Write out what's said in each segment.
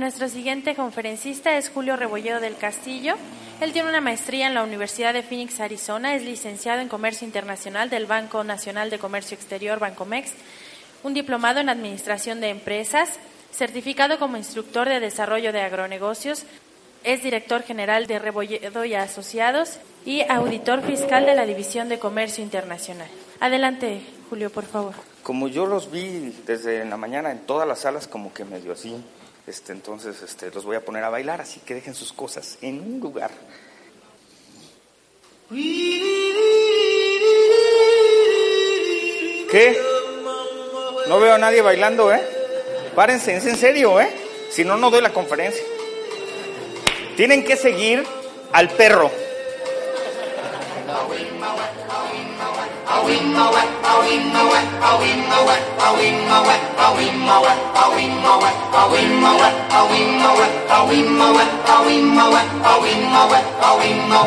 nuestro siguiente conferencista es Julio Rebolledo del Castillo. Él tiene una maestría en la Universidad de Phoenix, Arizona. Es licenciado en Comercio Internacional del Banco Nacional de Comercio Exterior, Bancomex. Un diplomado en Administración de Empresas. Certificado como instructor de desarrollo de agronegocios. Es director general de Rebolledo y Asociados y auditor fiscal de la División de Comercio Internacional. Adelante, Julio, por favor. Como yo los vi desde la mañana en todas las salas, como que medio así, este, entonces este, los voy a poner a bailar, así que dejen sus cosas en un lugar. ¿Qué? No veo a nadie bailando, ¿eh? Párense, es en serio, ¿eh? Si no, no doy la conferencia. Tienen que seguir al perro.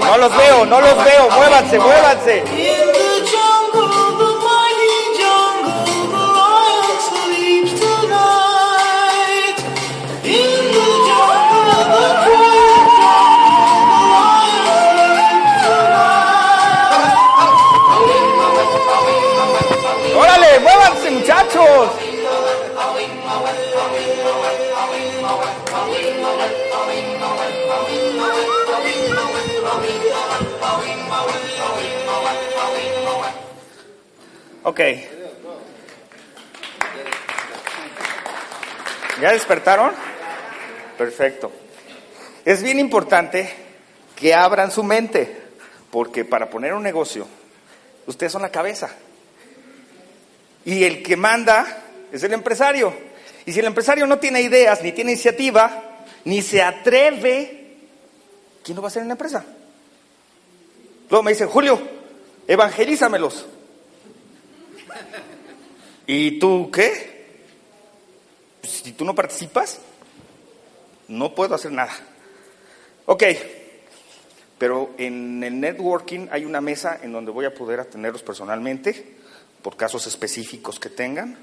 No los veo, no los veo, muévanse, muévanse. Muchachos! Ok. ¿Ya despertaron? Perfecto. Es bien importante que abran su mente, porque para poner un negocio, ustedes son la cabeza. Y el que manda es el empresario. Y si el empresario no tiene ideas, ni tiene iniciativa, ni se atreve, ¿quién lo va a hacer en la empresa? Luego me dicen, Julio, evangelízamelos. ¿Y tú qué? Pues, si tú no participas, no puedo hacer nada. Ok, pero en el networking hay una mesa en donde voy a poder atenderlos personalmente por casos específicos que tengan.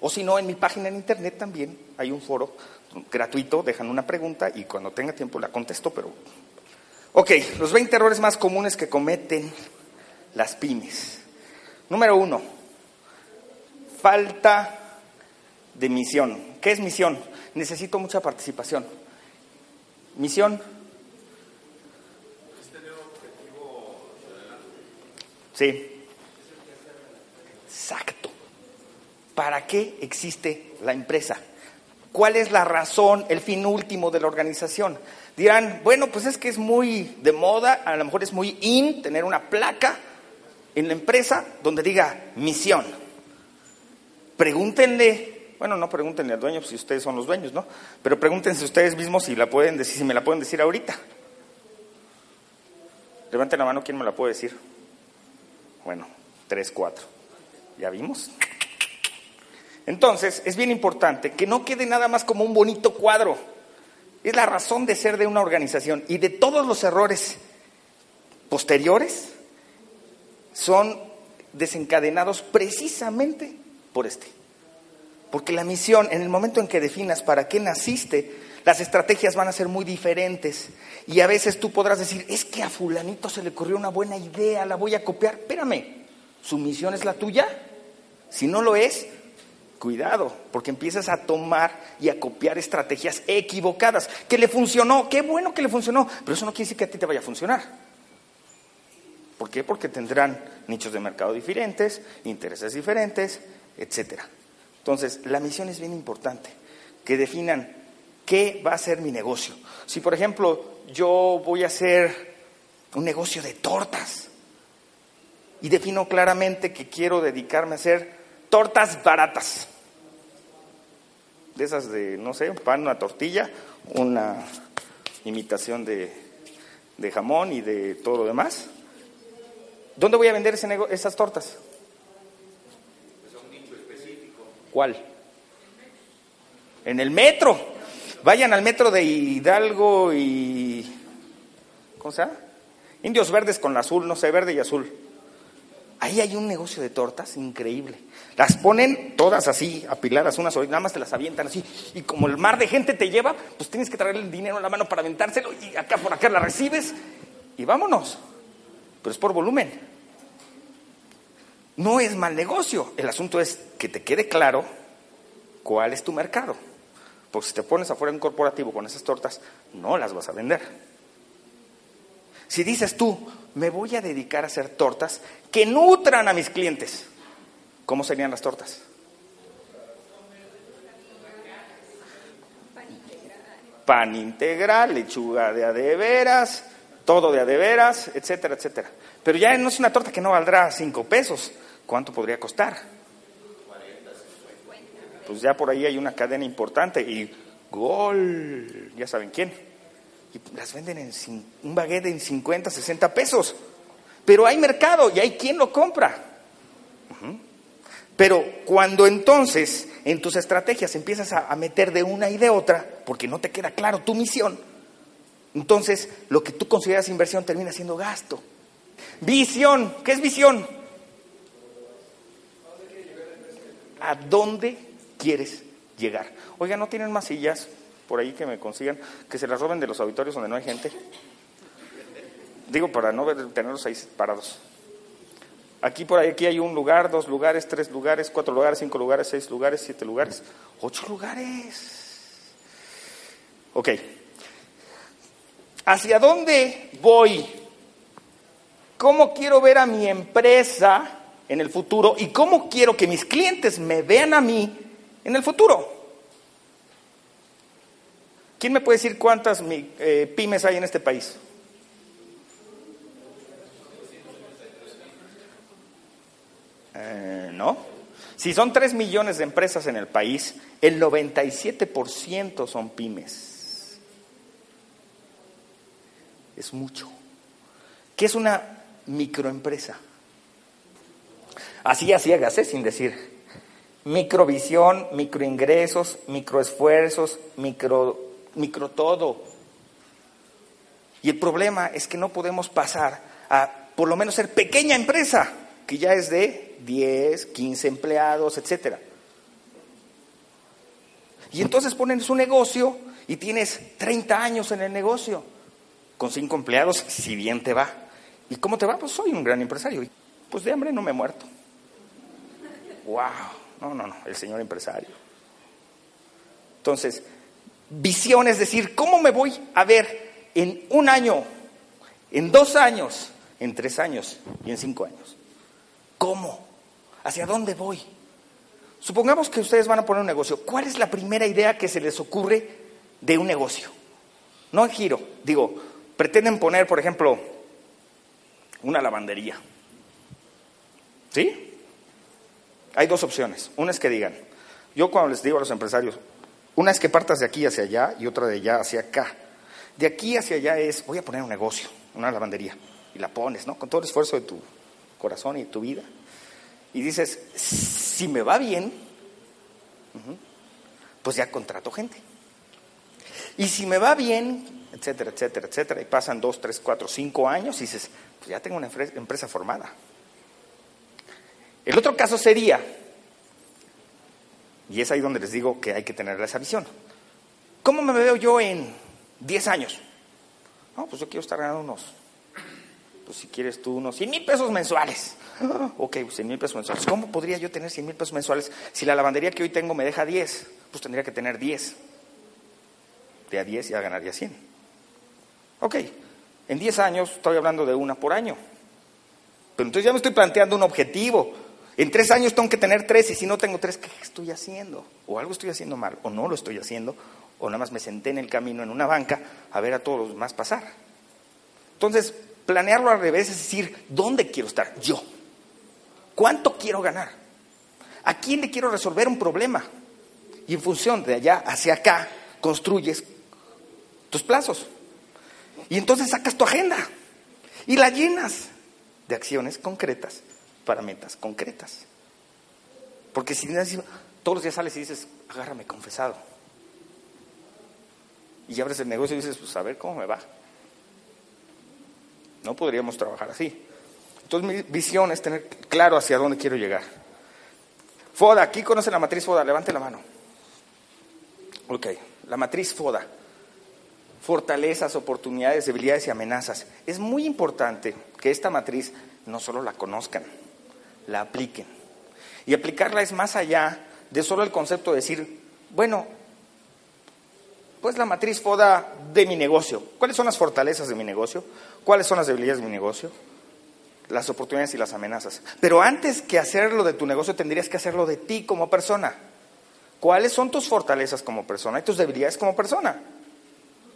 O si no, en mi página en internet también hay un foro gratuito, dejan una pregunta y cuando tenga tiempo la contesto, pero... Ok, los 20 errores más comunes que cometen las pymes. Número uno, falta de misión. ¿Qué es misión? Necesito mucha participación. Misión. Sí. Exacto. ¿Para qué existe la empresa? ¿Cuál es la razón, el fin último de la organización? Dirán, bueno, pues es que es muy de moda, a lo mejor es muy in tener una placa en la empresa donde diga misión. Pregúntenle, bueno, no pregúntenle al dueño si ustedes son los dueños, ¿no? Pero pregúntense ustedes mismos si la pueden decir, si me la pueden decir ahorita. Levanten la mano, ¿quién me la puede decir? Bueno, tres, cuatro. ¿Ya vimos? Entonces, es bien importante que no quede nada más como un bonito cuadro. Es la razón de ser de una organización. Y de todos los errores posteriores son desencadenados precisamente por este. Porque la misión, en el momento en que definas para qué naciste, las estrategias van a ser muy diferentes. Y a veces tú podrás decir, es que a fulanito se le ocurrió una buena idea, la voy a copiar. Espérame, ¿su misión es la tuya? Si no lo es, cuidado, porque empiezas a tomar y a copiar estrategias equivocadas. Que le funcionó, qué bueno que le funcionó, pero eso no quiere decir que a ti te vaya a funcionar. ¿Por qué? Porque tendrán nichos de mercado diferentes, intereses diferentes, etcétera. Entonces, la misión es bien importante, que definan qué va a ser mi negocio. Si, por ejemplo, yo voy a hacer un negocio de tortas y defino claramente que quiero dedicarme a hacer tortas baratas, de esas de, no sé, un pan, una tortilla, una imitación de, de jamón y de todo lo demás. ¿Dónde voy a vender ese esas tortas? ¿Cuál? En el metro. Vayan al metro de Hidalgo y... ¿Cómo se llama? Indios verdes con azul, no sé, verde y azul. Ahí hay un negocio de tortas increíble. Las ponen todas así, apiladas unas nada más te las avientan así. Y como el mar de gente te lleva, pues tienes que traer el dinero en la mano para aventárselo y acá por acá la recibes y vámonos. Pero es por volumen. No es mal negocio. El asunto es que te quede claro cuál es tu mercado. Porque si te pones afuera en un corporativo con esas tortas, no las vas a vender. Si dices tú, me voy a dedicar a hacer tortas que nutran a mis clientes, ¿cómo serían las tortas? Pan integral, lechuga de adeveras, todo de adeveras, etcétera, etcétera. Pero ya no es una torta que no valdrá cinco pesos. ¿Cuánto podría costar? Pues ya por ahí hay una cadena importante y gol, ya saben quién y las venden en un baguette en 50, 60 pesos. Pero hay mercado y hay quien lo compra. Pero cuando entonces en tus estrategias empiezas a, meter de una y de otra, porque no te queda claro tu misión, entonces lo que tú consideras inversión termina siendo gasto. Visión, ¿qué es visión? ¿A dónde quieres llegar? Oiga, ¿no tienen más sillas? por ahí que me consigan, que se las roben de los auditorios donde no hay gente. Digo, para no tenerlos ahí parados. Aquí por ahí, aquí hay un lugar, dos lugares, tres lugares, cuatro lugares, cinco lugares, seis lugares, siete lugares, ocho lugares. Ok. ¿Hacia dónde voy? ¿Cómo quiero ver a mi empresa en el futuro? ¿Y cómo quiero que mis clientes me vean a mí en el futuro? ¿Quién me puede decir cuántas eh, pymes hay en este país? Eh, no. Si son 3 millones de empresas en el país, el 97% son pymes. Es mucho. ¿Qué es una microempresa? Así así hágase sin decir. Microvisión, microingresos, microesfuerzos, micro micro todo. Y el problema es que no podemos pasar a por lo menos ser pequeña empresa, que ya es de 10, 15 empleados, etcétera. Y entonces ponen su negocio y tienes 30 años en el negocio, con 5 empleados, si bien te va. ¿Y cómo te va? Pues soy un gran empresario. Pues de hambre no me he muerto. ¡Wow! No, no, no, el señor empresario. Entonces, visión, es decir, ¿cómo me voy a ver en un año, en dos años, en tres años y en cinco años? ¿Cómo? ¿Hacia dónde voy? Supongamos que ustedes van a poner un negocio. ¿Cuál es la primera idea que se les ocurre de un negocio? No en giro. Digo, pretenden poner, por ejemplo, una lavandería. ¿Sí? Hay dos opciones. Una es que digan, yo cuando les digo a los empresarios, una es que partas de aquí hacia allá y otra de allá hacia acá. De aquí hacia allá es, voy a poner un negocio, una lavandería, y la pones, ¿no? Con todo el esfuerzo de tu corazón y tu vida. Y dices, si me va bien, pues ya contrato gente. Y si me va bien, etcétera, etcétera, etcétera, y pasan dos, tres, cuatro, cinco años, y dices, pues ya tengo una empresa formada. El otro caso sería, y es ahí donde les digo que hay que tener esa visión. ¿Cómo me veo yo en 10 años? No, pues yo quiero estar ganando unos, pues si quieres tú, unos 100 mil pesos mensuales. Ok, 100 pues mil pesos mensuales. ¿Cómo podría yo tener 100 mil pesos mensuales si la lavandería que hoy tengo me deja 10? Pues tendría que tener 10. De a 10 ya ganaría 100. Ok, en 10 años estoy hablando de una por año. Pero entonces ya me estoy planteando un objetivo. En tres años tengo que tener tres y si no tengo tres, ¿qué estoy haciendo? O algo estoy haciendo mal, o no lo estoy haciendo, o nada más me senté en el camino en una banca a ver a todos los demás pasar. Entonces, planearlo al revés es decir, ¿dónde quiero estar? Yo. ¿Cuánto quiero ganar? ¿A quién le quiero resolver un problema? Y en función de allá hacia acá, construyes tus plazos. Y entonces sacas tu agenda y la llenas de acciones concretas para metas concretas. Porque si todos los días sales y dices, agárrame confesado. Y abres el negocio y dices, pues a ver cómo me va. No podríamos trabajar así. Entonces mi visión es tener claro hacia dónde quiero llegar. FODA, ¿aquí conoce la matriz FODA? Levante la mano. Ok, la matriz FODA. Fortalezas, oportunidades, debilidades y amenazas. Es muy importante que esta matriz no solo la conozcan, la apliquen. Y aplicarla es más allá de solo el concepto de decir, bueno, pues la matriz FODA de mi negocio. ¿Cuáles son las fortalezas de mi negocio? ¿Cuáles son las debilidades de mi negocio? Las oportunidades y las amenazas. Pero antes que hacerlo de tu negocio, tendrías que hacerlo de ti como persona. ¿Cuáles son tus fortalezas como persona y tus debilidades como persona?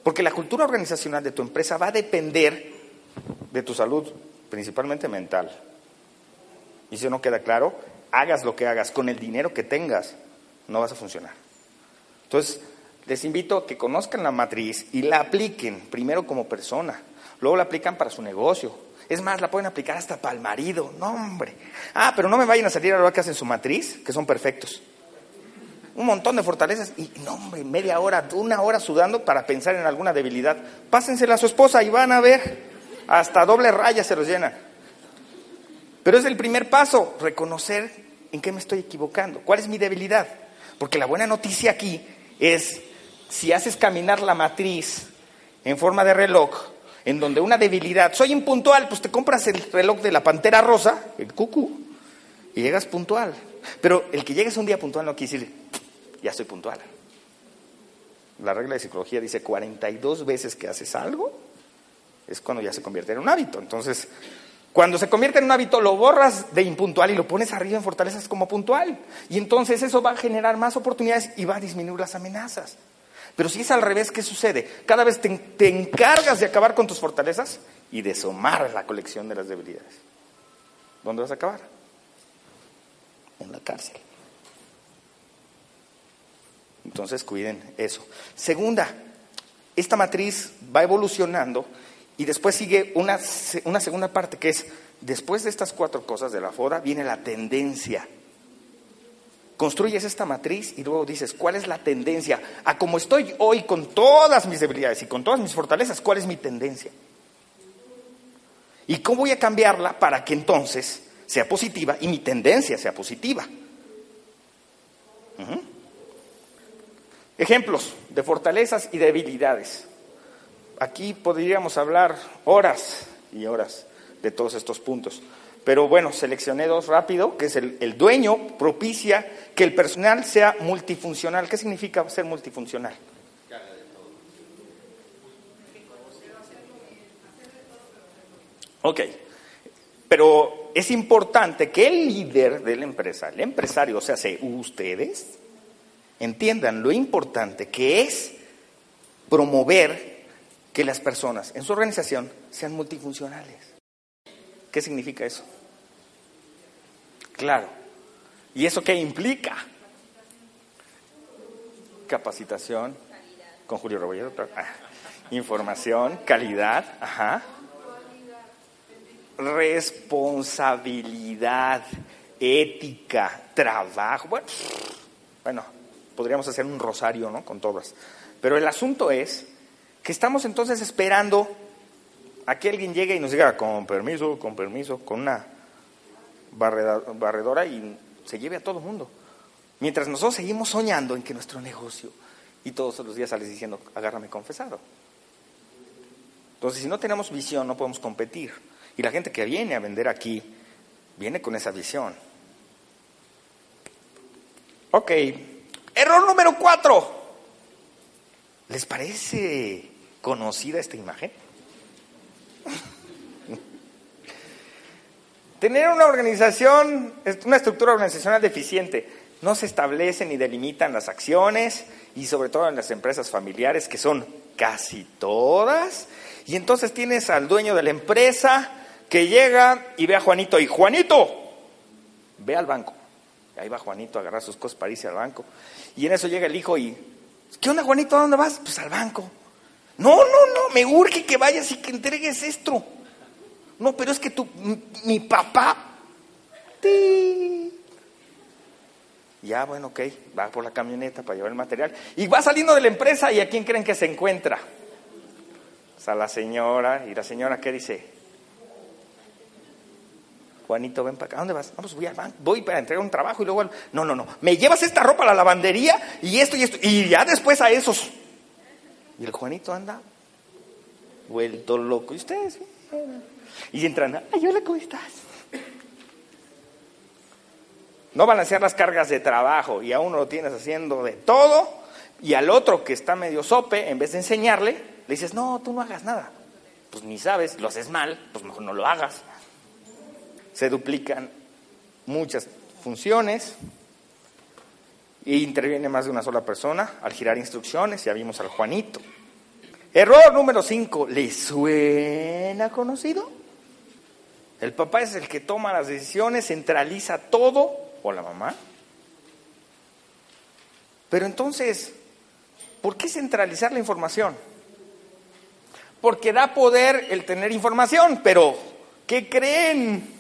Porque la cultura organizacional de tu empresa va a depender de tu salud, principalmente mental. Y si no queda claro, hagas lo que hagas, con el dinero que tengas, no vas a funcionar. Entonces, les invito a que conozcan la matriz y la apliquen primero como persona, luego la aplican para su negocio. Es más, la pueden aplicar hasta para el marido. No, hombre. Ah, pero no me vayan a salir a lo que hacen su matriz, que son perfectos. Un montón de fortalezas y, no, hombre, media hora, una hora sudando para pensar en alguna debilidad. Pásensela a su esposa y van a ver. Hasta doble raya se los llena. Pero es el primer paso, reconocer en qué me estoy equivocando, cuál es mi debilidad. Porque la buena noticia aquí es si haces caminar la matriz en forma de reloj, en donde una debilidad, soy impuntual, pues te compras el reloj de la pantera rosa, el cucú, y llegas puntual. Pero el que llegues un día puntual no quiere decir, ya estoy puntual. La regla de psicología dice 42 veces que haces algo, es cuando ya se convierte en un hábito. Entonces, cuando se convierte en un hábito, lo borras de impuntual y lo pones arriba en fortalezas como puntual. Y entonces eso va a generar más oportunidades y va a disminuir las amenazas. Pero si es al revés, ¿qué sucede? Cada vez te, encargas de acabar con tus fortalezas y de sumar la colección de las debilidades. ¿Dónde vas a acabar? En la cárcel. Entonces cuiden eso. Segunda, esta matriz va evolucionando y después sigue una, una segunda parte que es, después de estas cuatro cosas de la FODA, viene la tendencia. Construyes esta matriz y luego dices, ¿cuál es la tendencia? A como estoy hoy con todas mis debilidades y con todas mis fortalezas, ¿cuál es mi tendencia? ¿Y cómo voy a cambiarla para que entonces sea positiva y mi tendencia sea positiva? Ejemplos de fortalezas y debilidades. Aquí podríamos hablar horas y horas de todos estos puntos. Pero bueno, seleccioné dos rápido, que es el, dueño propicia que el personal sea multifuncional. ¿Qué significa ser multifuncional? Ok, pero es importante que el líder de la empresa, el empresario, o sea, ustedes, entiendan lo importante que es promover que las personas en su organización sean multifuncionales. ¿Qué significa eso? Claro. ¿Y eso qué implica? Capacitación. Con Julio Rebollero. Ah, información, calidad. Ajá. Responsabilidad, ética, trabajo. Bueno, bueno, podríamos hacer un rosario, ¿no? Con todas. Pero el asunto es que estamos entonces esperando a que alguien llegue y nos diga, con permiso, con permiso, con una barredora y se lleve a todo el mundo. Mientras nosotros seguimos soñando en que nuestro negocio, y todos los días sales diciendo, agárrame confesado. Entonces, si no tenemos visión, no podemos competir. Y la gente que viene a vender aquí, viene con esa visión. Ok, error número cuatro. ¿Les parece conocida esta imagen? Tener una organización, una estructura organizacional deficiente, no se establecen ni delimitan las acciones y sobre todo en las empresas familiares que son casi todas. Y entonces tienes al dueño de la empresa que llega y ve a Juanito y Juanito, ve al banco. Ahí va Juanito a agarrar sus cosas para irse al banco. Y en eso llega el hijo y, ¿qué onda Juanito? ¿A dónde vas? Pues al banco. No, no, no, me urge que vayas y que entregues esto. No, pero es que tu, mi, papá. Ya, bueno, ok, va por la camioneta para llevar el material. Y va saliendo de la empresa y a quién creen que se encuentra. O sea, la señora, y la señora, ¿qué dice? Juanito, ven para acá. ¿A dónde vas? Vamos, voy al banco. Voy para entregar un trabajo y luego... No, no, no. Me llevas esta ropa a la lavandería y esto y esto. Y ya después a esos. Y el Juanito anda vuelto loco. ¿Y ustedes? Y entran. Ay, hola, ¿cómo estás? No balancear las cargas de trabajo y a uno lo tienes haciendo de todo y al otro que está medio sope, en vez de enseñarle, le dices, no, tú no hagas nada. Pues ni sabes, lo haces mal, pues mejor no lo hagas. Se duplican muchas funciones y interviene más de una sola persona al girar instrucciones, ya vimos al Juanito. Error número 5, ¿le suena conocido? El papá es el que toma las decisiones, centraliza todo, o la mamá. Pero entonces, ¿por qué centralizar la información? Porque da poder el tener información, pero ¿qué creen?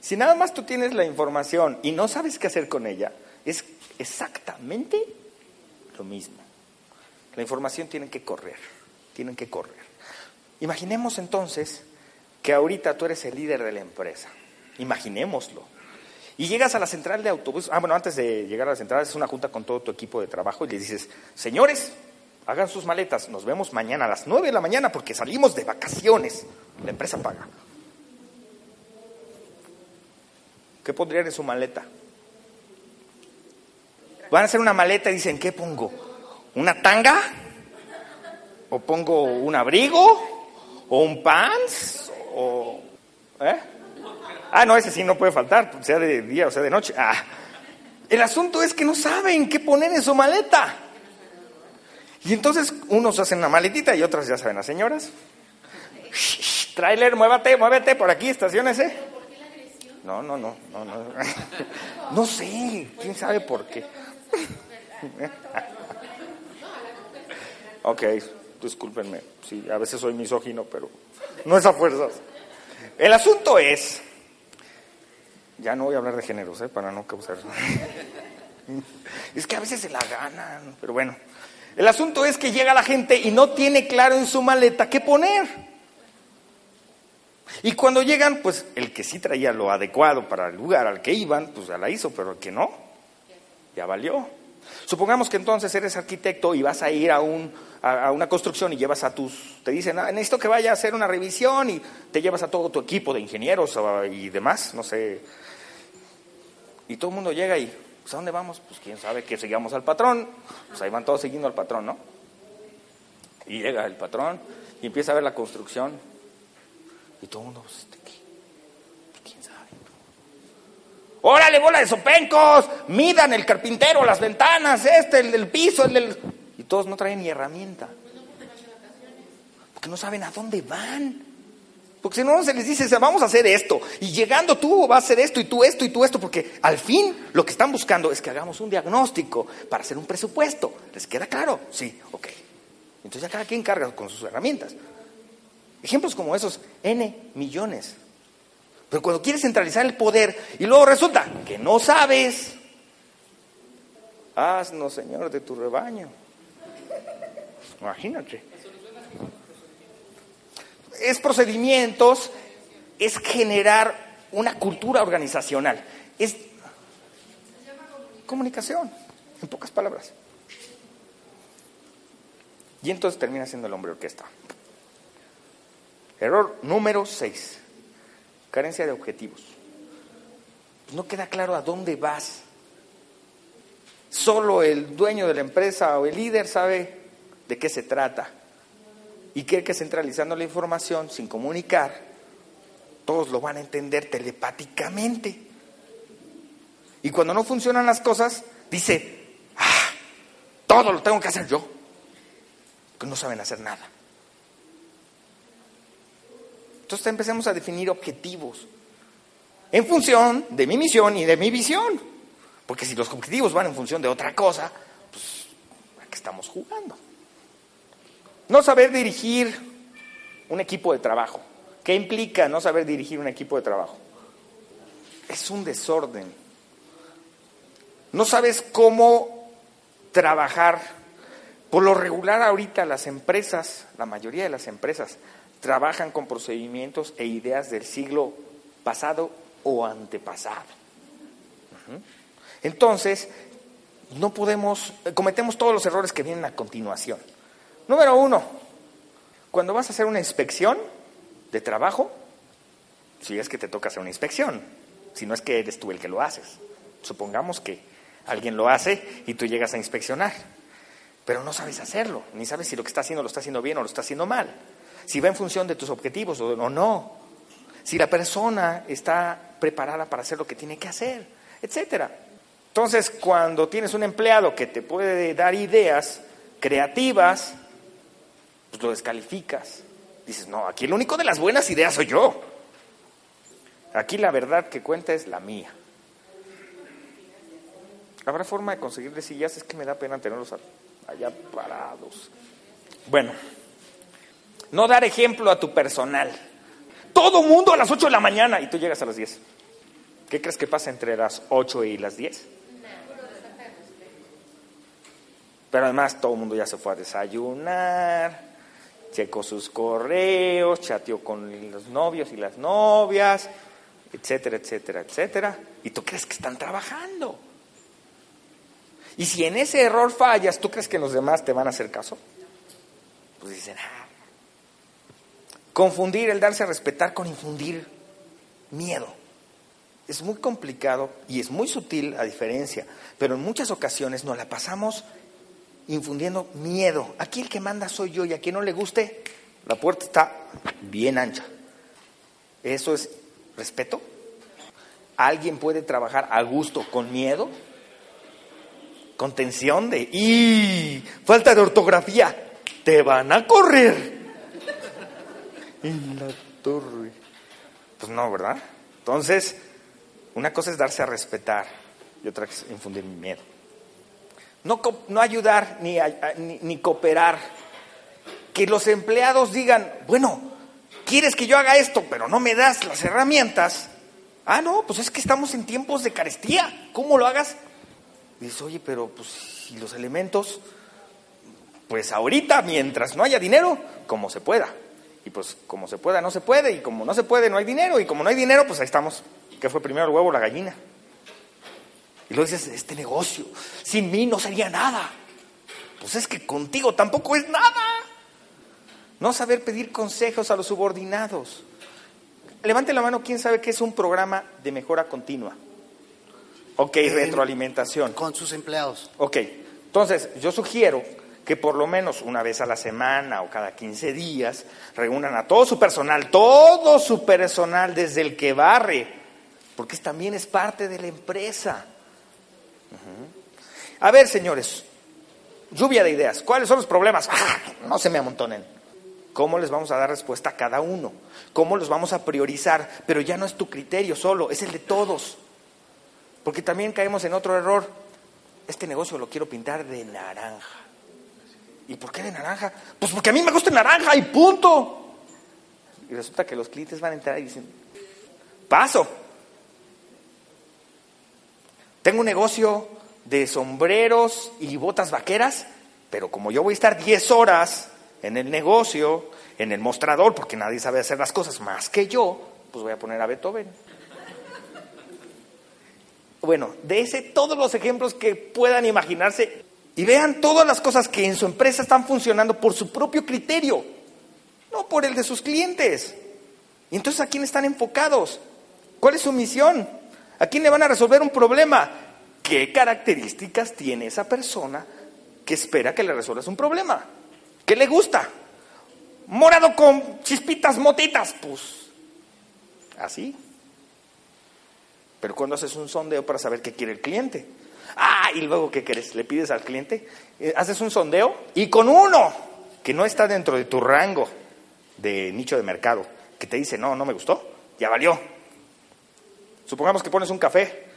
Si nada más tú tienes la información y no sabes qué hacer con ella, es exactamente lo mismo. La información tiene que correr, tienen que correr. Imaginemos entonces que ahorita tú eres el líder de la empresa. Imaginémoslo. Y llegas a la central de autobús. Ah, bueno, antes de llegar a la central es una junta con todo tu equipo de trabajo y le dices, señores, hagan sus maletas, nos vemos mañana a las 9 de la mañana porque salimos de vacaciones. La empresa paga. ¿Qué pondrían en su maleta? Van a hacer una maleta y dicen, ¿qué pongo? ¿Una tanga? ¿O pongo un abrigo? ¿O un pants? ¿O... ¿Eh? Ah, no, ese sí no puede faltar, sea de día o sea de noche. Ah. El asunto es que no saben qué poner en su maleta. Y entonces unos hacen una maletita y otras ya saben las señoras. Shh, Trailer, muévate, muévete por aquí, estacionese. No, no, no, no, no. No sé, quién sabe por qué. Ok, discúlpenme, sí, a veces soy misógino, pero no es a fuerzas. El asunto es, ya no voy a hablar de géneros, ¿eh? para no causar. Es que a veces se la ganan, pero bueno. El asunto es que llega la gente y no tiene claro en su maleta qué poner. Y cuando llegan, pues el que sí traía lo adecuado para el lugar al que iban, pues ya la hizo, pero el que no, ya valió. Supongamos que entonces eres arquitecto y vas a ir a, un, a, una construcción y llevas a tus, te dicen, ah, necesito que vaya a hacer una revisión y te llevas a todo tu equipo de ingenieros y demás, no sé. Y todo el mundo llega y, pues ¿a dónde vamos? Pues quién sabe que sigamos al patrón. Pues ahí van todos siguiendo al patrón, ¿no? Y llega el patrón y empieza a ver la construcción. Y todo el mundo, pues, este. ¿quién sabe? ¡Órale, bola de sopencos! Midan el carpintero, las ventanas, este, el del piso, el del... Todos no traen ni herramienta. Porque no saben a dónde van. Porque si no se les dice, vamos a hacer esto. Y llegando tú vas a hacer esto y tú esto y tú esto. Porque al fin lo que están buscando es que hagamos un diagnóstico para hacer un presupuesto. ¿Les queda claro? Sí, ok. Entonces ya cada quien carga con sus herramientas. Ejemplos como esos, N millones. Pero cuando quieres centralizar el poder y luego resulta que no sabes, haznos, Señor, de tu rebaño. Imagínate. Es procedimientos, es generar una cultura organizacional. Es comunicación, en pocas palabras. Y entonces termina siendo el hombre orquesta. Error número 6. Carencia de objetivos. No queda claro a dónde vas. Solo el dueño de la empresa o el líder sabe de qué se trata. Y cree que centralizando la información sin comunicar, todos lo van a entender telepáticamente. Y cuando no funcionan las cosas, dice, ah, todo lo tengo que hacer yo. Que no saben hacer nada. Entonces empecemos a definir objetivos en función de mi misión y de mi visión. Porque si los objetivos van en función de otra cosa, pues ¿a qué estamos jugando? No saber dirigir un equipo de trabajo. ¿Qué implica no saber dirigir un equipo de trabajo? Es un desorden. No sabes cómo trabajar. Por lo regular ahorita las empresas, la mayoría de las empresas, trabajan con procedimientos e ideas del siglo pasado o antepasado. Entonces, no podemos, cometemos todos los errores que vienen a continuación. Número uno, cuando vas a hacer una inspección de trabajo, si es que te toca hacer una inspección, si no es que eres tú el que lo haces. Supongamos que alguien lo hace y tú llegas a inspeccionar, pero no sabes hacerlo, ni sabes si lo que está haciendo lo está haciendo bien o lo está haciendo mal, si va en función de tus objetivos o no, si la persona está preparada para hacer lo que tiene que hacer, etcétera. Entonces, cuando tienes un empleado que te puede dar ideas creativas, pues lo descalificas. Dices, no, aquí el único de las buenas ideas soy yo. Aquí la verdad que cuenta es la mía. ¿Habrá forma de conseguir sillas? Es que me da pena tenerlos allá parados. Bueno, no dar ejemplo a tu personal. Todo mundo a las 8 de la mañana y tú llegas a las 10. ¿Qué crees que pasa entre las 8 y las 10? Pero además todo el mundo ya se fue a desayunar, checó sus correos, chateó con los novios y las novias, etcétera, etcétera, etcétera. Y tú crees que están trabajando. Y si en ese error fallas, ¿tú crees que los demás te van a hacer caso? Pues dicen, ah. Confundir el darse a respetar con infundir miedo. Es muy complicado y es muy sutil a diferencia, pero en muchas ocasiones nos la pasamos infundiendo miedo. Aquí el que manda soy yo y a quien no le guste, la puerta está bien ancha. ¿Eso es respeto? ¿Alguien puede trabajar a gusto con miedo? Con tensión de ¡y! Falta de ortografía. Te van a correr. En la torre. Pues no, ¿verdad? Entonces, una cosa es darse a respetar y otra es infundir miedo. No, no ayudar ni, ni, cooperar. Que los empleados digan, bueno, quieres que yo haga esto, pero no me das las herramientas. Ah, no, pues es que estamos en tiempos de carestía. ¿Cómo lo hagas? Dices, oye, pero pues si los elementos, pues ahorita, mientras no haya dinero, como se pueda. Y pues como se pueda, no se puede. Y como no se puede, no hay dinero. Y como no hay dinero, pues ahí estamos. ¿Qué fue primero el huevo o la gallina? Y luego dices, este negocio, sin mí no sería nada. Pues es que contigo tampoco es nada. No saber pedir consejos a los subordinados. Levante la mano, ¿quién sabe qué es un programa de mejora continua? Ok, retroalimentación. Con sus empleados. Ok, entonces yo sugiero que por lo menos una vez a la semana o cada 15 días reúnan a todo su personal, todo su personal, desde el que barre, porque también es parte de la empresa. A ver, señores, lluvia de ideas. ¿Cuáles son los problemas? Ah, no se me amontonen. ¿Cómo les vamos a dar respuesta a cada uno? ¿Cómo los vamos a priorizar? Pero ya no es tu criterio solo, es el de todos. Porque también caemos en otro error. Este negocio lo quiero pintar de naranja. ¿Y por qué de naranja? Pues porque a mí me gusta naranja y punto. Y resulta que los clientes van a entrar y dicen, paso. Tengo un negocio de sombreros y botas vaqueras, pero como yo voy a estar 10 horas en el negocio, en el mostrador, porque nadie sabe hacer las cosas más que yo, pues voy a poner a Beethoven. Bueno, de ese todos los ejemplos que puedan imaginarse y vean todas las cosas que en su empresa están funcionando por su propio criterio, no por el de sus clientes. Y entonces, ¿a quién están enfocados? ¿Cuál es su misión? ¿A quién le van a resolver un problema? ¿Qué características tiene esa persona que espera que le resuelvas un problema? ¿Qué le gusta? Morado con chispitas motitas, pues así. Pero cuando haces un sondeo para saber qué quiere el cliente. Ah, y luego ¿qué quieres? Le pides al cliente, eh, haces un sondeo y con uno que no está dentro de tu rango de nicho de mercado, que te dice, no, no me gustó, ya valió. Supongamos que pones un café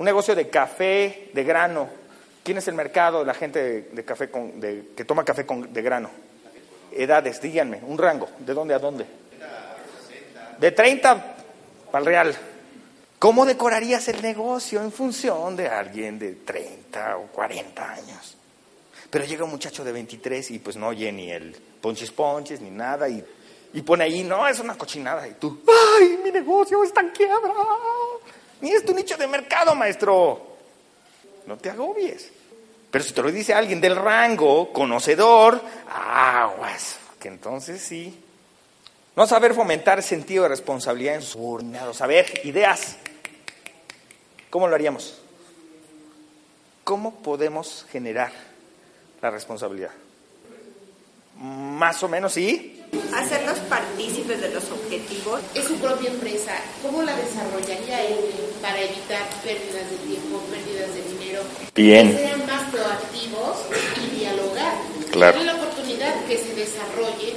un negocio de café de grano. ¿Quién es el mercado de la gente de, café con, de, que toma café con, de grano? Edades, díganme, un rango. ¿De dónde a dónde? De 30 al real. ¿Cómo decorarías el negocio en función de alguien de 30 o 40 años? Pero llega un muchacho de 23 y pues no oye ni el ponchis ponches ni nada y Y pone ahí, no, es una cochinada. Y tú, ay, mi negocio está en quiebra. Ni es tu nicho de mercado, maestro. No te agobies. Pero si te lo dice alguien del rango, conocedor, aguas, que entonces sí. No saber fomentar sentido de responsabilidad en sus subordinados. A ver, ideas. ¿Cómo lo haríamos? ¿Cómo podemos generar la responsabilidad? Más o menos, ¿sí? Hacerlos partícipes de los objetivos. Es su propia empresa. ¿Cómo la desarrollaría él para evitar pérdidas de tiempo, pérdidas de dinero? Bien. Que sean más proactivos y dialogar. Claro. La oportunidad que se desarrolle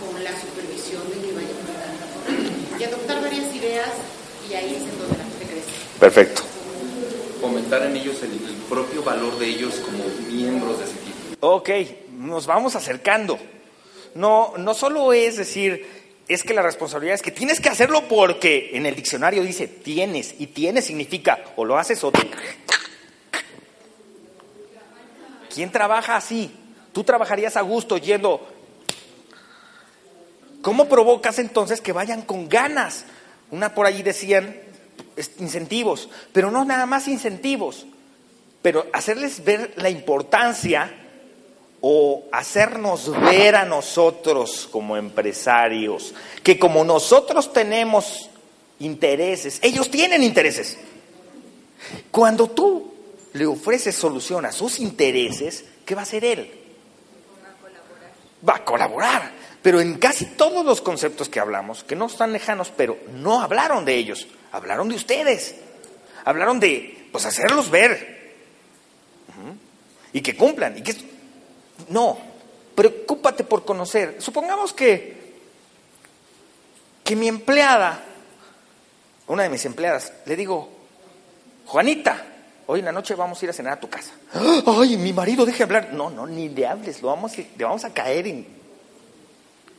con la supervisión de que vaya a Y adoptar varias ideas y ahí es en donde la gente crece. Perfecto. Fomentar en ellos el, el propio valor de ellos como miembros de ese equipo. Ok, nos vamos acercando. No, no solo es decir, es que la responsabilidad es que tienes que hacerlo porque en el diccionario dice tienes y tienes significa o lo haces o te... ¿Quién trabaja así? Tú trabajarías a gusto yendo... ¿Cómo provocas entonces que vayan con ganas? Una por allí decían incentivos, pero no nada más incentivos, pero hacerles ver la importancia o hacernos ver a nosotros como empresarios, que como nosotros tenemos intereses, ellos tienen intereses. Cuando tú le ofreces solución a sus intereses, ¿qué va a hacer él? Va a colaborar. Pero en casi todos los conceptos que hablamos, que no están lejanos, pero no hablaron de ellos, hablaron de ustedes. Hablaron de, pues, hacerlos ver. Y que cumplan. Y que no, preocúpate por conocer. Supongamos que, que mi empleada, una de mis empleadas, le digo, Juanita, hoy en la noche vamos a ir a cenar a tu casa. Ay, mi marido, deje hablar. No, no, ni le hables, lo vamos, le vamos a caer en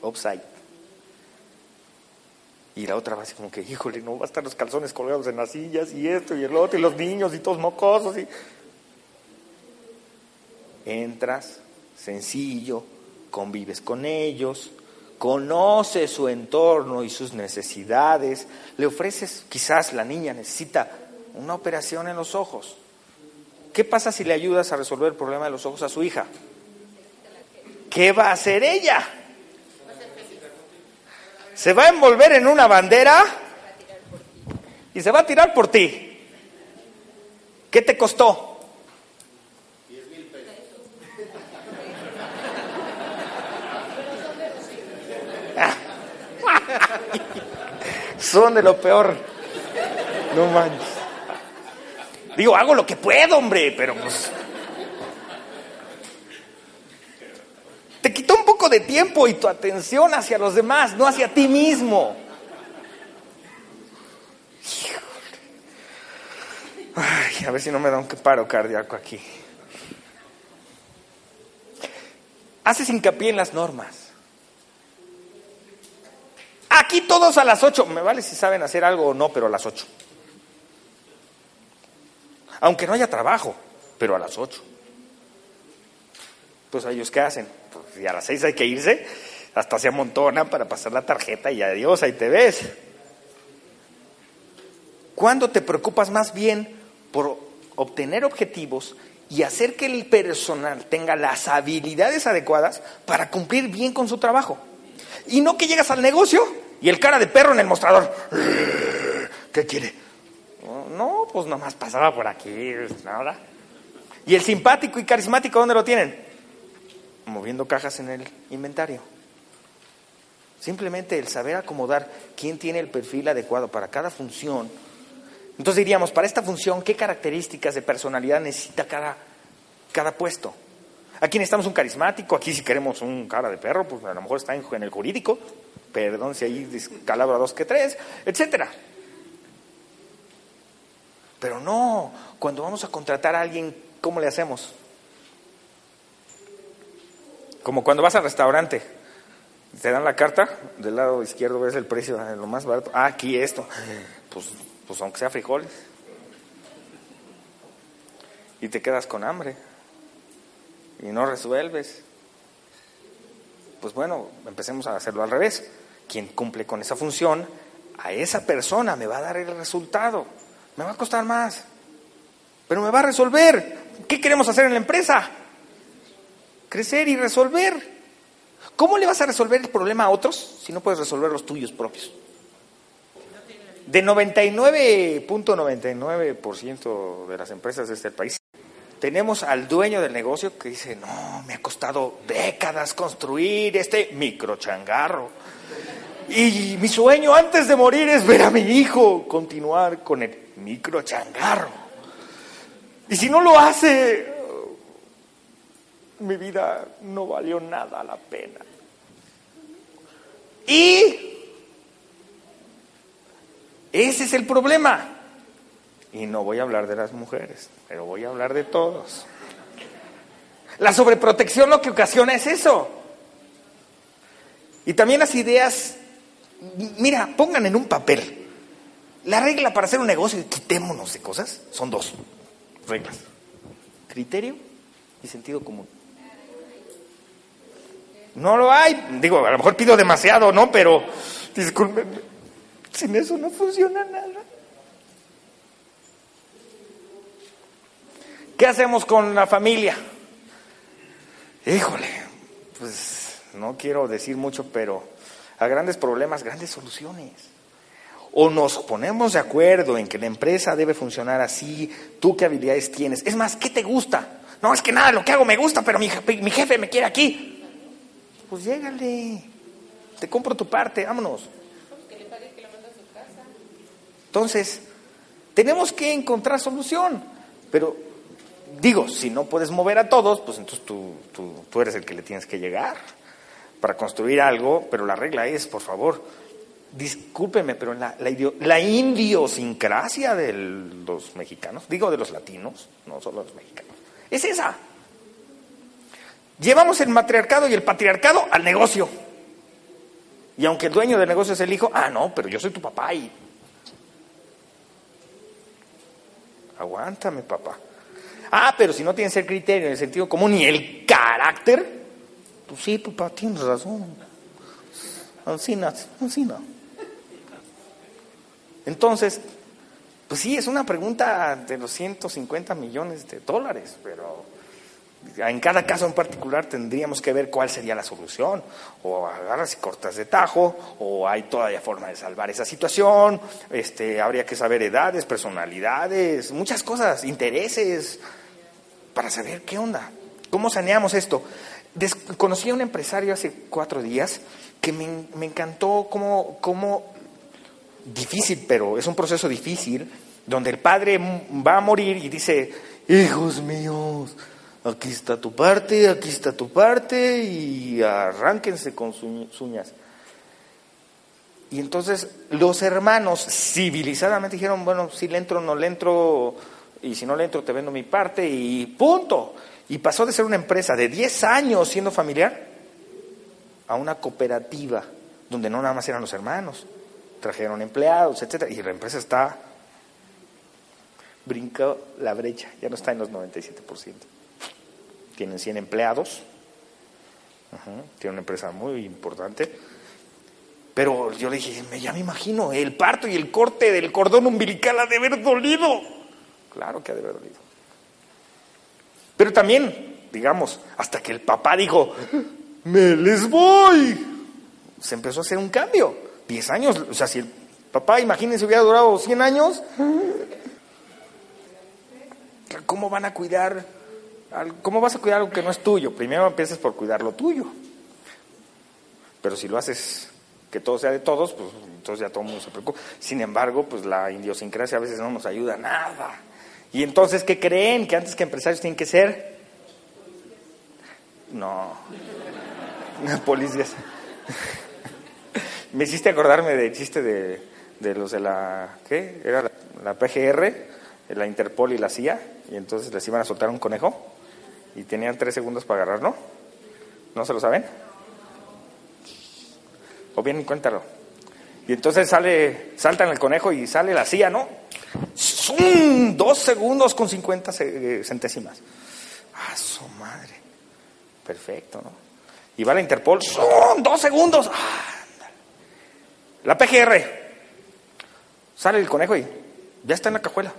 upside. Y la otra va así como que, híjole, no va a estar los calzones colgados en las sillas y esto y el otro y los niños y todos mocosos y entras, sencillo, convives con ellos, conoces su entorno y sus necesidades, le ofreces, quizás la niña necesita una operación en los ojos. ¿Qué pasa si le ayudas a resolver el problema de los ojos a su hija? ¿Qué va a hacer ella? Se va a envolver en una bandera y se va a tirar por ti. ¿Qué te costó? Son de lo peor. No manches. Digo, hago lo que puedo, hombre, pero pues. Te quitó un poco de tiempo y tu atención hacia los demás, no hacia ti mismo. Ay, a ver si no me da un paro cardíaco aquí. Haces hincapié en las normas. Aquí todos a las 8. Me vale si saben hacer algo o no, pero a las 8. Aunque no haya trabajo, pero a las 8. Pues ellos qué hacen? Pues a las 6 hay que irse, hasta se amontonan para pasar la tarjeta y adiós, ahí te ves. ¿Cuándo te preocupas más bien por obtener objetivos y hacer que el personal tenga las habilidades adecuadas para cumplir bien con su trabajo? Y no que llegas al negocio y el cara de perro en el mostrador. ¿Qué quiere? No, pues nomás pasaba por aquí, nada. ¿Y el simpático y carismático dónde lo tienen? Moviendo cajas en el inventario. Simplemente el saber acomodar quién tiene el perfil adecuado para cada función. Entonces diríamos, para esta función, ¿qué características de personalidad necesita cada, cada puesto? Aquí necesitamos un carismático, aquí si queremos un cara de perro, pues a lo mejor está en, el jurídico, perdón si ahí descalabra dos que tres, etcétera. Pero no, cuando vamos a contratar a alguien, ¿cómo le hacemos? Como cuando vas al restaurante, te dan la carta, del lado izquierdo ves el precio, ah, lo más barato, ah, aquí esto, pues, pues aunque sea frijoles. Y te quedas con hambre y no resuelves. Pues bueno, empecemos a hacerlo al revés. quien cumple con esa función, a esa persona me va a dar el resultado. Me va a costar más, pero me va a resolver. ¿Qué queremos hacer en la empresa? Crecer y resolver. ¿Cómo le vas a resolver el problema a otros si no puedes resolver los tuyos propios? De 99.99% de las empresas de este país, tenemos al dueño del negocio que dice, no, me ha costado décadas construir este microchangarro. Y mi sueño antes de morir es ver a mi hijo continuar con el microchangarro. Y si no lo hace, mi vida no valió nada la pena. Y ese es el problema. Y no voy a hablar de las mujeres, pero voy a hablar de todos. La sobreprotección lo que ocasiona es eso. Y también las ideas, mira, pongan en un papel. La regla para hacer un negocio y quitémonos de cosas son dos reglas. Criterio y sentido común. No lo hay. Digo, a lo mejor pido demasiado, ¿no? Pero, discúlpenme, sin eso no funciona nada. ¿Qué hacemos con la familia? Híjole, pues no quiero decir mucho, pero a grandes problemas, grandes soluciones. O nos ponemos de acuerdo en que la empresa debe funcionar así, tú qué habilidades tienes. Es más, ¿qué te gusta? No, es que nada, lo que hago me gusta, pero mi, mi jefe me quiere aquí. Pues llégale, te compro tu parte, vámonos. Entonces, tenemos que encontrar solución, pero digo, si no puedes mover a todos, pues entonces tú, eres el que le tienes que llegar para construir algo, pero la regla es, por favor, discúlpeme, pero la, la, la idiosincrasia de los mexicanos, digo de los latinos, no solo los mexicanos, es esa. Llevamos el matriarcado y el patriarcado al negocio. Y aunque el dueño del negocio es el hijo, ah, no, pero yo soy tu papá y... Aguántame, papá. Ah, pero si no tienes el criterio, en el sentido común ni el carácter, pues sí, papá, tienes razón. Ancina. Entonces, pues sí, es una pregunta de los 150 millones de dólares, pero en cada caso en particular tendríamos que ver cuál sería la solución. O agarras y cortas de tajo, o hay todavía forma de salvar esa situación. Este, habría que saber edades, personalidades, muchas cosas, intereses, para saber qué onda. ¿Cómo saneamos esto? conocí a un empresario hace cuatro días que me, me encantó cómo, cómo difícil, pero es un proceso difícil, donde el padre va a morir y dice, hijos míos, aquí está tu parte, aquí está tu parte y arránquense con sus uñas. Y entonces los hermanos civilizadamente dijeron, bueno, si le entro, no le entro, y si no le entro, te vendo mi parte y punto. Y pasó de ser una empresa de 10 años siendo familiar a una cooperativa donde no nada más eran los hermanos, trajeron empleados, etcétera, y la empresa está brincó la brecha, ya no está en los 97% tienen 100 empleados, tiene una empresa muy importante. Pero yo le dije, ya me imagino, el parto y el corte del cordón umbilical ha de haber dolido. Claro que ha de haber dolido. Pero también, digamos, hasta que el papá dijo, me les voy, se empezó a hacer un cambio. 10 años, o sea, si el papá, imagínense, hubiera durado 100 años, ¿cómo van a cuidar ¿Cómo vas a cuidar algo que no es tuyo? Primero empiezas por cuidar lo tuyo. Pero si lo haces que todo sea de todos, pues entonces ya todo el mundo se preocupa. Sin embargo, pues la idiosincrasia a veces no nos ayuda nada. Y entonces, ¿qué creen? ¿Que antes que empresarios tienen que ser? No. Policías. Me hiciste acordarme del chiste de, de los de la... ¿Qué? Era la, la PGR, la Interpol y la CIA, y entonces les iban a soltar un conejo y tenían tres segundos para agarrarlo. ¿No se lo saben? O bien, cuéntalo. Y entonces sale, saltan el conejo y sale la silla, ¿no? ¡Zum! Dos segundos con 50 eh, centésimas. ¡Ah, su madre! Perfecto, ¿no? Y va la Interpol, ¡Zum! Dos segundos. ¡Ah, La PGR. Sale el conejo y ya está en la cajuela.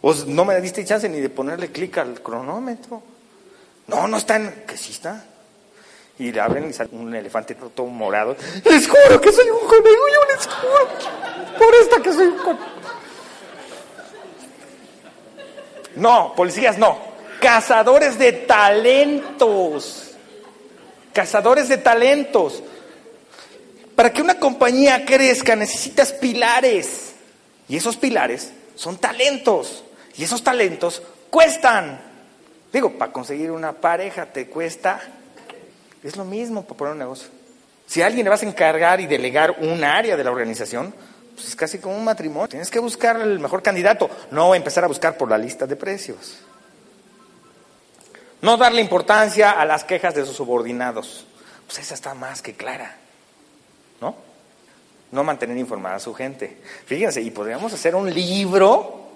Pues no me diste chance ni de ponerle clic al cronómetro. No, no está en... Que sí está. Y le abren y sale un elefante todo morado. Les juro que soy un conejo, yo les juro. Por esta que soy un conejo. No, policías no. Cazadores de talentos. Cazadores de talentos. Para que una compañía crezca necesitas pilares. Y esos pilares son talentos. Y esos talentos cuestan. Digo, para conseguir una pareja te cuesta. Es lo mismo para poner un negocio. Si a alguien le vas a encargar y delegar un área de la organización, pues es casi como un matrimonio. Tienes que buscar el mejor candidato, no empezar a buscar por la lista de precios. No darle importancia a las quejas de sus subordinados. Pues esa está más que clara. ¿No? No mantener informada a su gente. Fíjense, y podríamos hacer un libro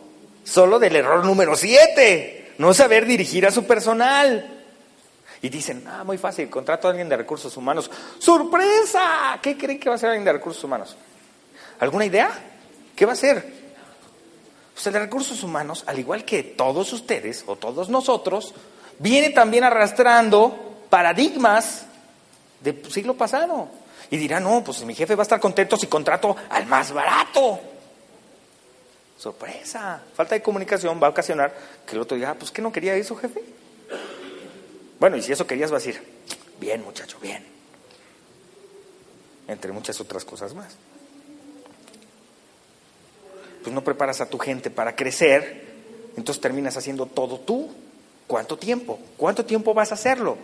solo del error número 7. No saber dirigir a su personal. Y dicen, ah, muy fácil, contrato a alguien de recursos humanos. ¡Sorpresa! ¿Qué creen que va a ser alguien de recursos humanos? ¿Alguna idea? ¿Qué va a ser? Pues el de recursos humanos, al igual que todos ustedes o todos nosotros, viene también arrastrando paradigmas del siglo pasado. Y dirá, no, pues mi jefe va a estar contento si contrato al más barato. Sorpresa. Falta de comunicación va a ocasionar que el otro diga, ah, pues que no quería eso, jefe. Bueno, y si eso querías, va a decir, bien, muchacho, bien. Entre muchas otras cosas más pues no preparas a tu gente para crecer, entonces terminas haciendo todo tú. ¿Cuánto tiempo? ¿Cuánto tiempo vas a hacerlo?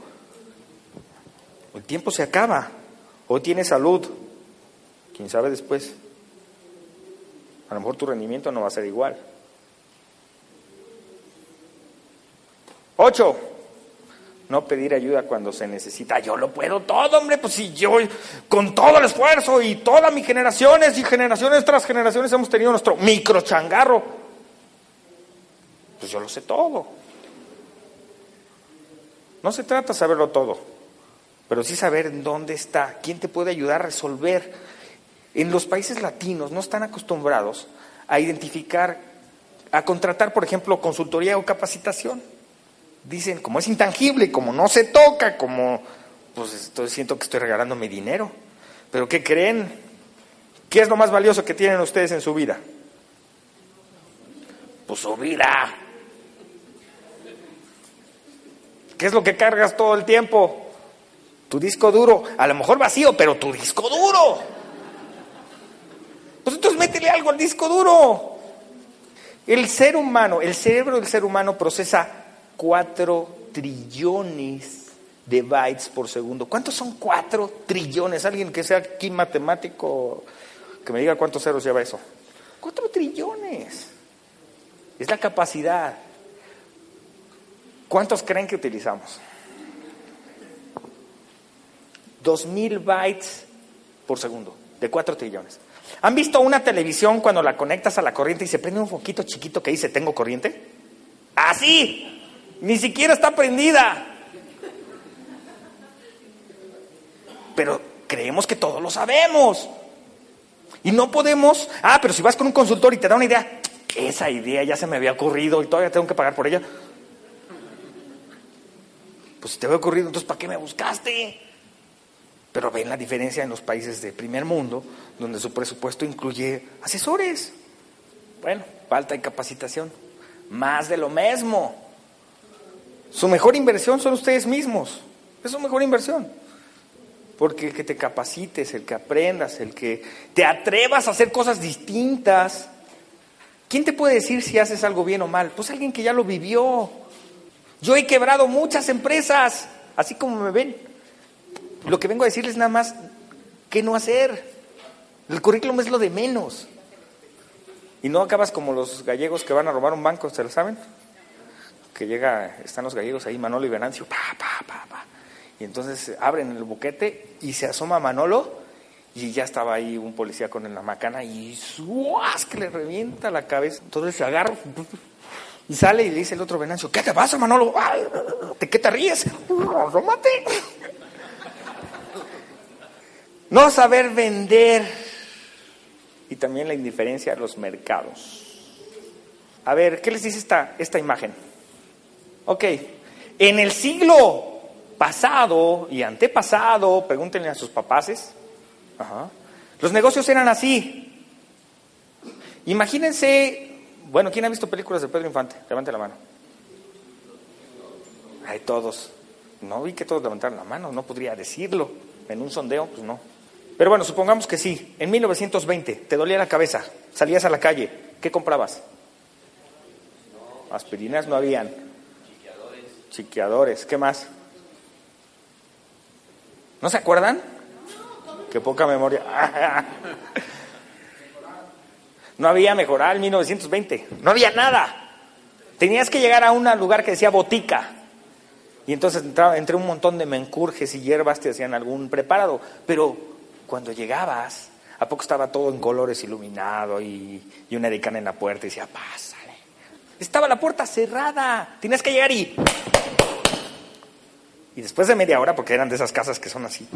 El tiempo se acaba. Hoy tienes salud. ¿Quién sabe después? A lo mejor tu rendimiento no va a ser igual. Ocho, no pedir ayuda cuando se necesita. Yo lo puedo todo, hombre. Pues si yo, con todo el esfuerzo y todas mis generaciones y generaciones tras generaciones hemos tenido nuestro microchangarro. Pues yo lo sé todo. No se trata de saberlo todo, pero sí saber en dónde está, quién te puede ayudar a resolver. En los países latinos no están acostumbrados a identificar, a contratar, por ejemplo, consultoría o capacitación dicen, como es intangible, como no se toca, como, pues estoy, siento que estoy regalando mi dinero. Pero ¿qué creen? ¿Qué es lo más valioso que tienen ustedes en su vida? Pues su vida. ¿Qué es lo que cargas todo el tiempo? Tu disco duro, a lo mejor vacío, pero tu disco duro. Pues entonces métele algo al disco duro. El ser humano, el cerebro del ser humano procesa 4 trillones de bytes por segundo. ¿Cuántos son 4 trillones? Alguien que sea aquí matemático, que me diga cuántos ceros lleva eso. 4 trillones. Es la capacidad. ¿Cuántos creen que utilizamos? 2000 bytes por segundo, de 4 trillones. ¿Han visto una televisión cuando la conectas a la corriente y se prende un foquito chiquito que dice tengo corriente? Así. Ni siquiera está prendida. Pero creemos que todos lo sabemos. Y no podemos, ah, pero si vas con un consultor y te da una idea, esa idea ya se me había ocurrido y todavía tengo que pagar por ella. Pues si te había ocurrido, entonces ¿para qué me buscaste? Pero ven la diferencia en los países de primer mundo, donde su presupuesto incluye asesores. Bueno, falta de capacitación. Más de lo mismo. Su mejor inversión son ustedes mismos. Es su mejor inversión. Porque el que te capacites, el que aprendas, el que te atrevas a hacer cosas distintas. ¿Quién te puede decir si haces algo bien o mal? Pues alguien que ya lo vivió. Yo he quebrado muchas empresas, así como me ven. Lo que vengo a decirles nada más, ¿qué no hacer? El currículum es lo de menos. Y no acabas como los gallegos que van a robar un banco, ¿se lo saben? Que llega, están los gallegos ahí, Manolo y Venancio, pa, pa, pa, pa. Y entonces abren el buquete y se asoma Manolo y ya estaba ahí un policía con la macana y ¡suas! que le revienta la cabeza. Entonces se agarra y sale y le dice el otro Venancio, ¿qué te pasa Manolo? ¿De qué te ríes? ¡Rómate! No saber vender y también la indiferencia a los mercados. A ver, ¿qué les dice esta, esta imagen? Ok, en el siglo pasado y antepasado, pregúntenle a sus papaces, ajá, los negocios eran así. Imagínense, bueno, ¿quién ha visto películas de Pedro Infante? Levante la mano. Hay todos. No vi que todos levantaran la mano, no podría decirlo. En un sondeo, pues no. Pero bueno, supongamos que sí. En 1920 te dolía la cabeza, salías a la calle, ¿qué comprabas? Aspirinas no habían. Chiqueadores. ¿qué más? ¿No se acuerdan? Qué poca memoria. No había mejorar en 1920. No había nada. Tenías que llegar a un lugar que decía botica. Y entonces entraba, entre un montón de mencurjes y hierbas te hacían algún preparado. Pero cuando llegabas, ¿a poco estaba todo en colores iluminado y, y una decana en la puerta y decía, pásale? Estaba la puerta cerrada. Tenías que llegar y... Y después de media hora, porque eran de esas casas que son así,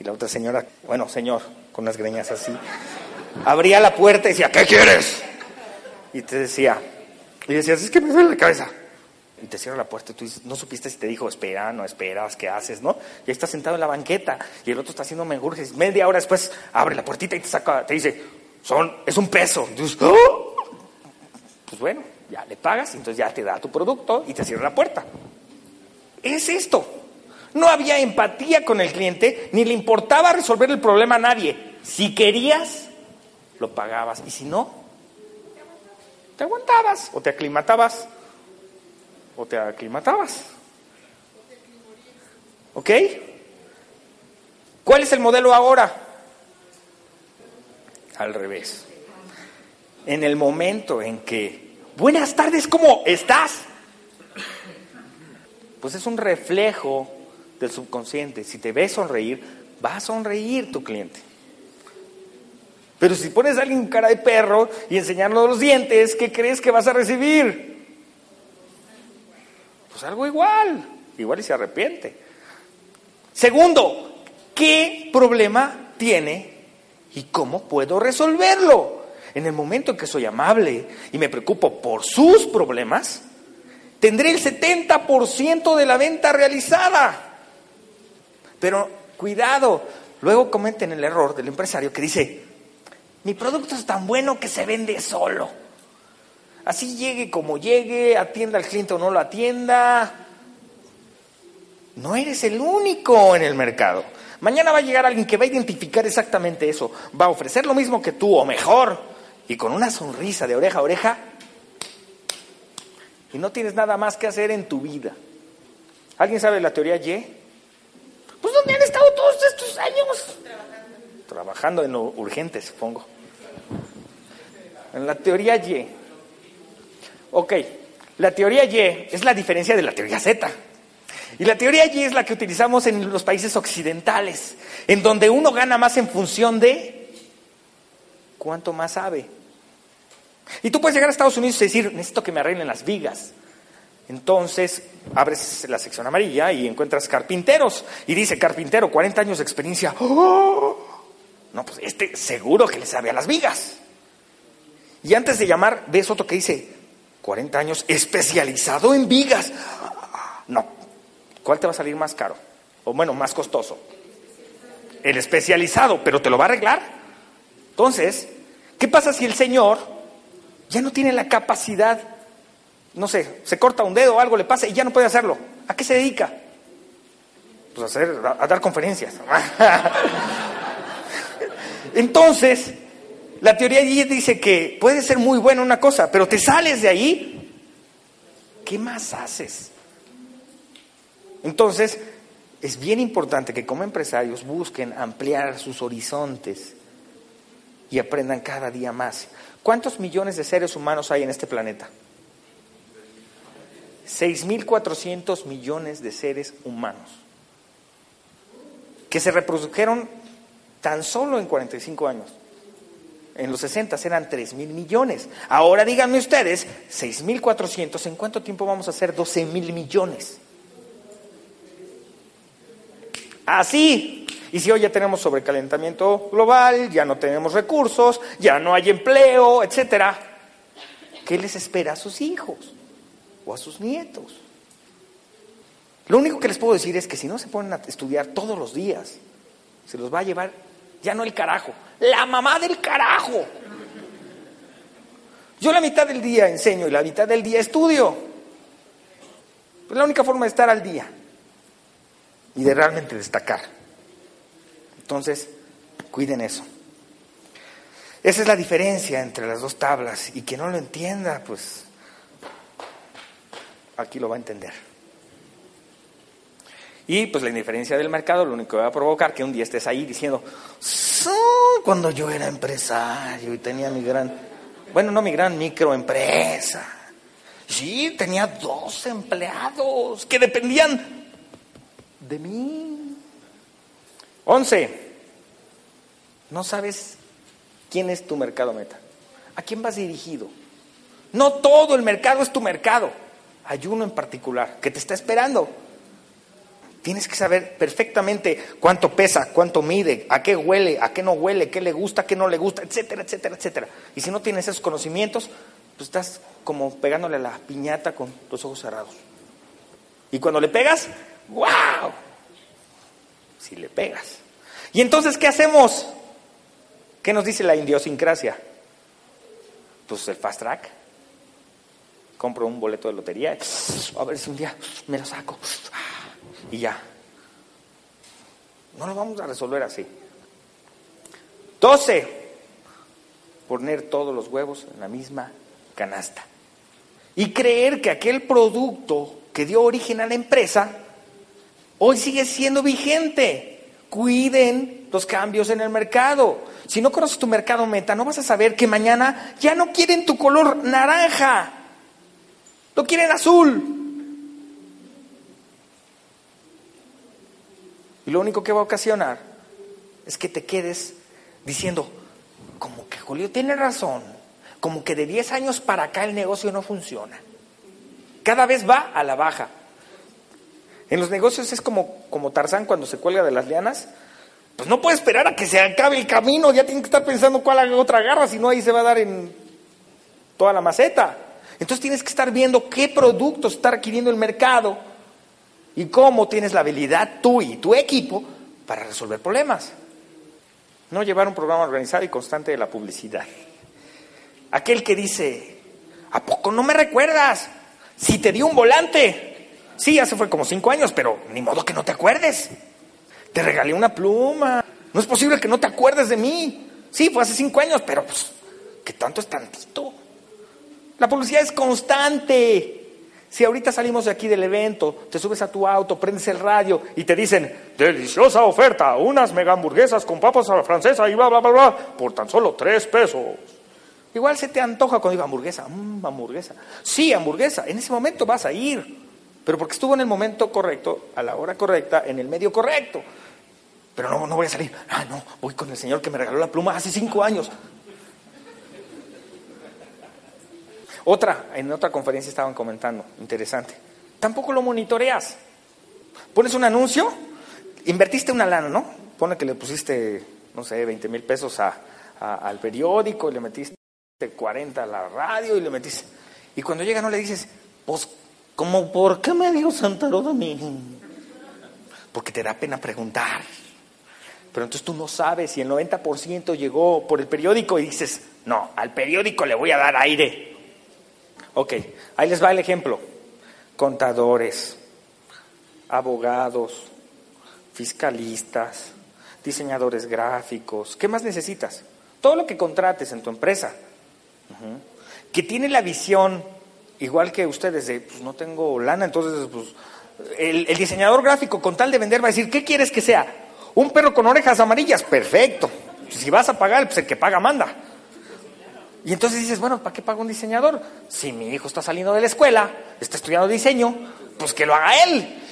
y la otra señora, bueno, señor, con las greñas así, abría la puerta y decía, ¿qué quieres? Y te decía, y decías, es que me duele la cabeza. Y te cierra la puerta y tú no supiste si te dijo, espera, no esperas, ¿qué haces, no? Y ahí estás sentado en la banqueta y el otro está haciendo menjurjes. Media hora después abre la puertita y te saca, te dice, son, es un peso. Y dices, "Oh". Pues bueno, ya le pagas entonces ya te da tu producto y te cierra la puerta. Es esto. No había empatía con el cliente, ni le importaba resolver el problema a nadie. Si querías, lo pagabas. Y si no, te aguantabas o te aclimatabas. O te aclimatabas. ¿Ok? ¿Cuál es el modelo ahora? Al revés. En el momento en que, buenas tardes, ¿cómo estás? Pues es un reflejo del subconsciente. Si te ves sonreír, va a sonreír tu cliente. Pero si pones a alguien cara de perro y enseñarle los dientes, ¿qué crees que vas a recibir? Pues algo igual. Igual y se arrepiente. Segundo, ¿qué problema tiene y cómo puedo resolverlo? En el momento en que soy amable y me preocupo por sus problemas, tendré el 70% de la venta realizada. Pero cuidado, luego cometen el error del empresario que dice, mi producto es tan bueno que se vende solo. Así llegue como llegue, atienda al cliente o no lo atienda. No eres el único en el mercado. Mañana va a llegar alguien que va a identificar exactamente eso. Va a ofrecer lo mismo que tú o mejor. Y con una sonrisa de oreja a oreja. Y no tienes nada más que hacer en tu vida. ¿Alguien sabe la teoría Y? Pues ¿dónde han estado todos estos años? Trabajando en lo urgente, supongo. En la teoría Y. Ok, la teoría Y es la diferencia de la teoría Z. Y la teoría Y es la que utilizamos en los países occidentales, en donde uno gana más en función de cuánto más sabe. Y tú puedes llegar a Estados Unidos y decir, necesito que me arreglen las vigas. Entonces abres la sección amarilla y encuentras carpinteros. Y dice, carpintero, 40 años de experiencia. ¡Oh! No, pues este seguro que le sabe a las vigas. Y antes de llamar, ves otro que dice, 40 años especializado en vigas. No, ¿cuál te va a salir más caro? O bueno, más costoso. El especializado, pero te lo va a arreglar. Entonces, ¿qué pasa si el señor ya no tiene la capacidad, no sé, se corta un dedo o algo le pasa y ya no puede hacerlo? ¿A qué se dedica? Pues a, hacer, a dar conferencias. Entonces, la teoría dice que puede ser muy buena una cosa, pero te sales de ahí, ¿qué más haces? Entonces, es bien importante que como empresarios busquen ampliar sus horizontes y aprendan cada día más. ¿Cuántos millones de seres humanos hay en este planeta? 6.400 millones de seres humanos que se reprodujeron tan solo en 45 años. En los 60 eran 3 mil millones. Ahora díganme ustedes, 6.400, ¿en cuánto tiempo vamos a hacer 12 mil millones? Así. Y si hoy ya tenemos sobrecalentamiento global, ya no tenemos recursos, ya no hay empleo, etcétera, ¿qué les espera a sus hijos o a sus nietos? Lo único que les puedo decir es que si no se ponen a estudiar todos los días, se los va a llevar ya no el carajo, la mamá del carajo. Yo la mitad del día enseño y la mitad del día estudio. Es la única forma de estar al día y de realmente destacar. Entonces, cuiden eso. Esa es la diferencia entre las dos tablas y quien no lo entienda, pues aquí lo va a entender. Y pues la indiferencia del mercado lo único que va a provocar que un día estés ahí diciendo, cuando yo era empresario y tenía mi gran, bueno, no mi gran microempresa. Sí, tenía dos empleados que dependían de mí. Once, no sabes quién es tu mercado meta. ¿A quién vas dirigido? No todo el mercado es tu mercado. Hay uno en particular que te está esperando. Tienes que saber perfectamente cuánto pesa, cuánto mide, a qué huele, a qué no huele, qué le gusta, qué no le gusta, etcétera, etcétera, etcétera. Y si no tienes esos conocimientos, pues estás como pegándole a la piñata con los ojos cerrados. Y cuando le pegas, ¡wow! Si le pegas. Y entonces, ¿qué hacemos? ¿Qué nos dice la idiosincrasia? Pues el fast track. Compro un boleto de lotería, a ver si un día me lo saco y ya. No lo vamos a resolver así. 12. Poner todos los huevos en la misma canasta. Y creer que aquel producto que dio origen a la empresa hoy sigue siendo vigente. Cuiden los cambios en el mercado. Si no conoces tu mercado meta, no vas a saber que mañana ya no quieren tu color naranja. Lo quieren azul. Y lo único que va a ocasionar es que te quedes diciendo, como que Julio tiene razón, como que de 10 años para acá el negocio no funciona. Cada vez va a la baja. En los negocios es como, como Tarzán cuando se cuelga de las lianas. Pues no puede esperar a que se acabe el camino, ya tiene que estar pensando cuál otra garra, si no ahí se va a dar en toda la maceta. Entonces tienes que estar viendo qué productos está adquiriendo el mercado y cómo tienes la habilidad tú y tu equipo para resolver problemas. No llevar un programa organizado y constante de la publicidad. Aquel que dice, ¿a poco no me recuerdas? Si te di un volante. Sí, hace fue como cinco años, pero ni modo que no te acuerdes. Te regalé una pluma. No es posible que no te acuerdes de mí. Sí, fue hace cinco años, pero pues, ¿qué tanto es tantito? La publicidad es constante. Si ahorita salimos de aquí del evento, te subes a tu auto, prendes el radio y te dicen, deliciosa oferta, unas mega hamburguesas con papas a la francesa y bla, bla, bla, bla, por tan solo tres pesos. Igual se te antoja cuando digo hamburguesa, mmm, hamburguesa. Sí, hamburguesa, en ese momento vas a ir, pero porque estuvo en el momento correcto, a la hora correcta, en el medio correcto. Pero no, no voy a salir, ah, no, voy con el señor que me regaló la pluma hace cinco años. Otra, en otra conferencia estaban comentando, interesante. Tampoco lo monitoreas. Pones un anuncio, invertiste una lana, ¿no? Pone que le pusiste, no sé, 20 mil pesos a, al periódico, y le metiste 40 a la radio y le metiste. Y cuando llega no le dices, pues, como, ¿por qué me dio Santa Rosa a mí? Porque te da pena preguntar. Pero entonces tú no sabes si el 90% llegó por el periódico y dices, no, al periódico le voy a dar aire. Ok, ahí les va el ejemplo. Contadores, abogados, fiscalistas, diseñadores gráficos. ¿Qué más necesitas? Todo lo que contrates en tu empresa, que tiene la visión, igual que ustedes, de pues no tengo lana, entonces pues, el, el, diseñador gráfico con tal de vender va a decir, ¿qué quieres que sea? Un perro con orejas amarillas, perfecto. Si vas a pagar, pues el que paga manda. Y entonces dices, bueno, ¿para qué pago un diseñador? Si mi hijo está saliendo de la escuela, está estudiando diseño, pues que lo haga él.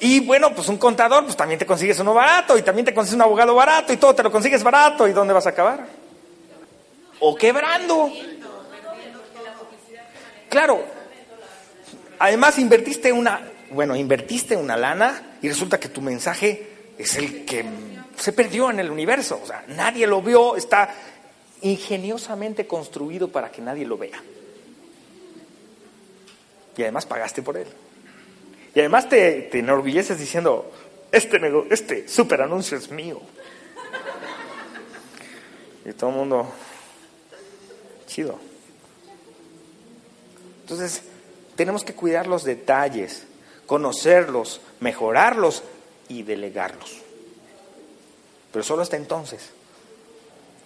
Y bueno, pues un contador, pues también te consigues uno barato y también te consigues un abogado barato y todo te lo consigues barato. ¿Y dónde vas a acabar? O quebrando. Claro. Además invertiste una bueno, invertiste una lana y resulta que tu mensaje es el que se perdió en el universo. O sea, nadie lo vio, está ingeniosamente construido para que nadie lo vea. Y además pagaste por él. Y además te, te enorgulleces diciendo, este, este super anuncio es mío. Y todo el mundo, chido. Entonces, tenemos que cuidar los detalles, conocerlos, mejorarlos y delegarlos. Pero solo hasta entonces.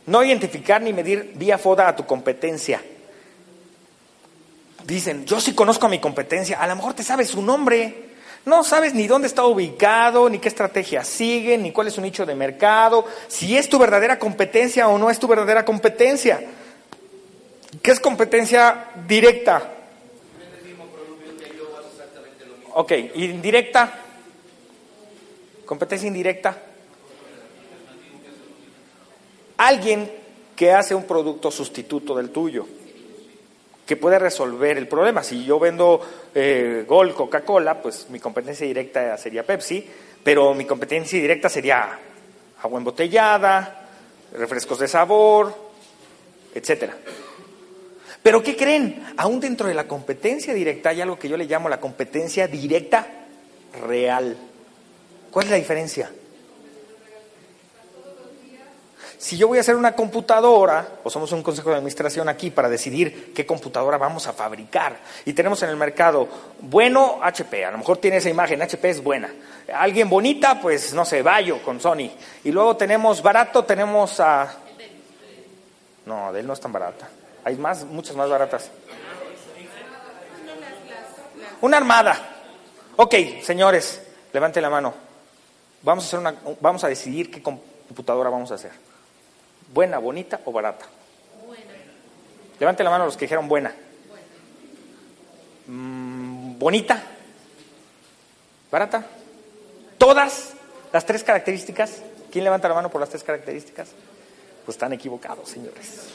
No identificar ni medir vía FODA a tu competencia. Dicen, yo sí conozco a mi competencia, a lo mejor te sabes su nombre. No sabes ni dónde está ubicado, ni qué estrategia sigue, ni cuál es su nicho de mercado, si es tu verdadera competencia o no es tu verdadera competencia. ¿Qué es competencia directa? Ok, indirecta. Competencia indirecta. Alguien que hace un producto sustituto del tuyo, que puede resolver el problema. Si yo vendo eh, Gol, Coca-Cola, pues mi competencia directa sería Pepsi, pero mi competencia directa sería agua embotellada, refrescos de sabor, etcétera. Pero ¿qué creen? Aún dentro de la competencia directa hay algo que yo le llamo la competencia directa real. ¿Cuál es la diferencia? Si yo voy a hacer una computadora, o somos un consejo de administración aquí para decidir qué computadora vamos a fabricar, y tenemos en el mercado bueno HP, a lo mejor tiene esa imagen, HP es buena. Alguien bonita, pues no sé, Bayo con Sony. Y luego tenemos barato, tenemos a... No, de él no es tan barata. Hay más, muchas más baratas. Una armada. Ok, señores, levanten la mano. Vamos a, hacer una, vamos a decidir qué computadora vamos a hacer. ¿Buena, bonita o barata? Buena. Levanten la mano los que dijeron buena. Mm, ¿Bonita? ¿Barata? ¿Todas las tres características? ¿Quién levanta la mano por las tres características? Pues están equivocados, señores.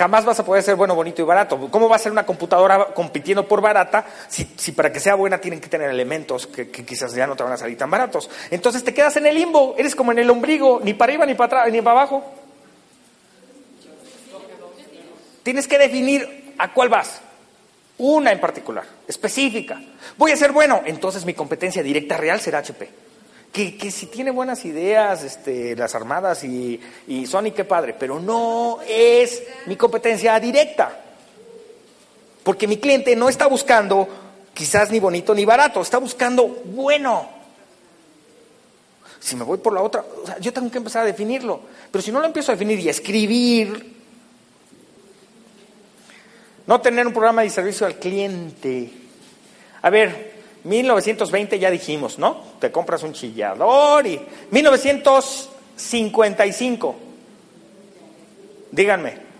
Jamás vas a poder ser bueno, bonito y barato. ¿Cómo va a ser una computadora compitiendo por barata si, si para que sea buena tienen que tener elementos que, que, quizás ya no te van a salir tan baratos? Entonces te quedas en el limbo, eres como en el ombligo, ni para arriba, ni para atrás, ni para abajo. Tienes que definir a cuál vas. Una en particular, específica. Voy a ser bueno, entonces mi competencia directa real será HP. Que, si tiene buenas ideas, este, las armadas y, y Sony, qué padre, pero no es mi competencia directa. Porque mi cliente no está buscando quizás ni bonito ni barato, está buscando bueno. Si me voy por la otra, o sea, yo tengo que empezar a definirlo. Pero si no lo empiezo a definir y a escribir, no tener un programa de servicio al cliente. A ver, 1920 ya dijimos, ¿no? Te compras un chillador y 1955. Díganme.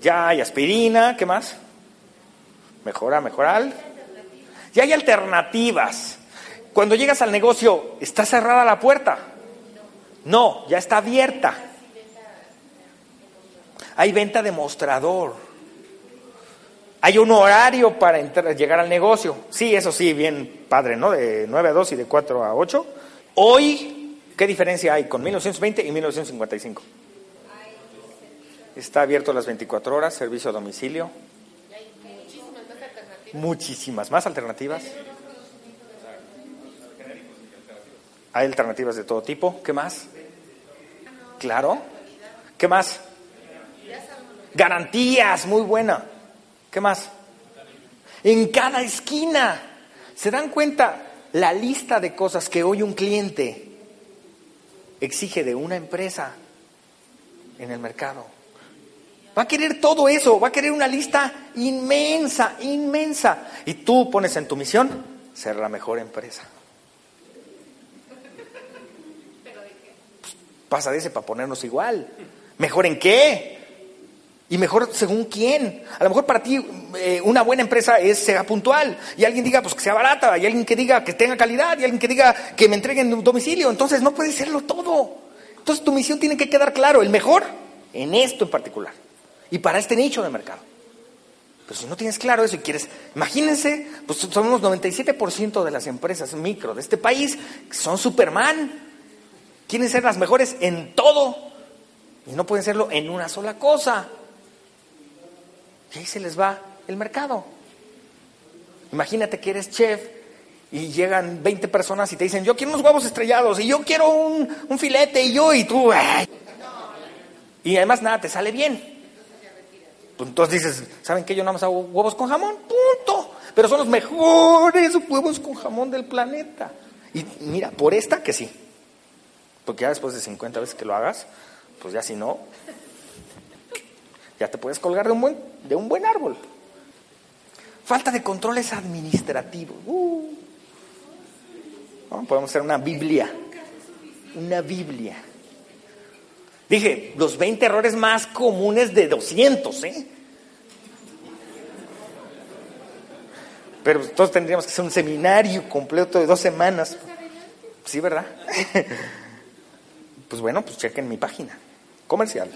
Ya hay aspirina, ¿qué más? Mejora, mejoral. Ya hay alternativas. Cuando llegas al negocio, ¿está cerrada la puerta? No, ya está abierta. Hay venta de mostrador. Hay un horario para llegar al negocio. Sí, eso sí, bien padre, ¿no? De 9 a 2 y de 4 a 8. Hoy, ¿qué diferencia hay con 1920 y 1955? Está abierto las 24 horas, servicio a domicilio. Muchísimas más alternativas. Hay alternativas de todo tipo. ¿Qué más? Claro. ¿Qué más? Garantías, muy buena. ¿Qué más? En cada esquina. ¿Se dan cuenta la lista de cosas que hoy un cliente exige de una empresa en el mercado? Va a querer todo eso, va a querer una lista inmensa, inmensa. Y tú pones en tu misión ser la mejor empresa. Pues pasa de ese para ponernos igual. ¿Mejor en qué? Y mejor según quién. A lo mejor para ti eh, una buena empresa es sea puntual. Y alguien diga pues que sea barata. Y alguien que diga que tenga calidad. Y alguien que diga que me entreguen un domicilio. Entonces no puede serlo todo. Entonces tu misión tiene que quedar claro. El mejor en esto en particular. Y para este nicho de mercado. Pero si no tienes claro eso y quieres, imagínense, pues somos 97% de las empresas micro de este país, son Superman. Quieren ser las mejores en todo y no pueden serlo en una sola cosa. Y ahí se les va el mercado. Imagínate que eres chef y llegan 20 personas y te dicen, yo quiero unos huevos estrellados y yo quiero un, filete y yo y tú. Y además nada, te sale bien. Pues entonces dices, ¿saben qué? Yo nada más hago huevos con jamón, punto. Pero son los mejores huevos con jamón del planeta. Y mira, por esta que sí. Porque ya después de 50 veces que lo hagas, pues ya si no, ya te puedes colgar de un buen, de un buen árbol. Falta de controles administrativos. Uh. Podemos hacer una Biblia. Una Biblia. Dije, los 20 errores más comunes de 200, ¿eh? Pero todos tendríamos que hacer un seminario completo de dos semanas. Sí, ¿verdad? pues bueno, pues chequen mi página comercial.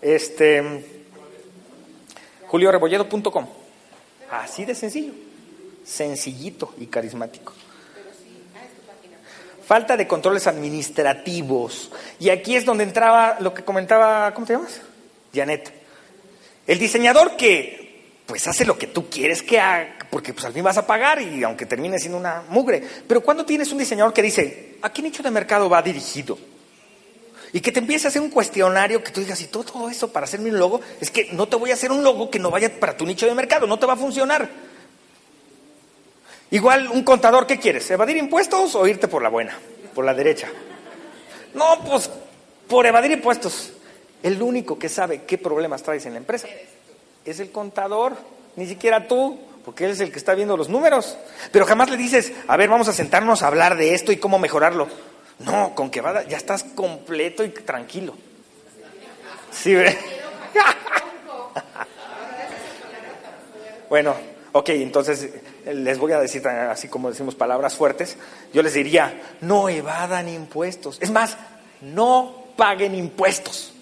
Este, juliorebolledo.com. Así de sencillo. Sencillito y carismático. Falta de controles administrativos. Y aquí es donde entraba lo que comentaba, ¿cómo te llamas? Janet. El diseñador que pues hace lo que tú quieres que haga, porque pues al fin vas a pagar y aunque termine siendo una mugre. Pero cuando tienes un diseñador que dice, ¿a qué nicho de mercado va dirigido? Y que te empiece a hacer un cuestionario que tú digas, y todo, todo eso para hacerme un logo, es que no te voy a hacer un logo que no vaya para tu nicho de mercado, no te va a funcionar. Igual un contador, ¿qué quieres? ¿Evadir impuestos o irte por la buena, por la derecha? No, pues por evadir impuestos. El único que sabe qué problemas traes en la empresa es el contador, ni siquiera tú, porque él es el que está viendo los números. Pero jamás le dices, a ver, vamos a sentarnos a hablar de esto y cómo mejorarlo. No, con que ya estás completo y tranquilo. Sí, bueno, ok, entonces les voy a decir, así como decimos palabras fuertes, yo les diría, no evadan impuestos. Es más, no paguen impuestos.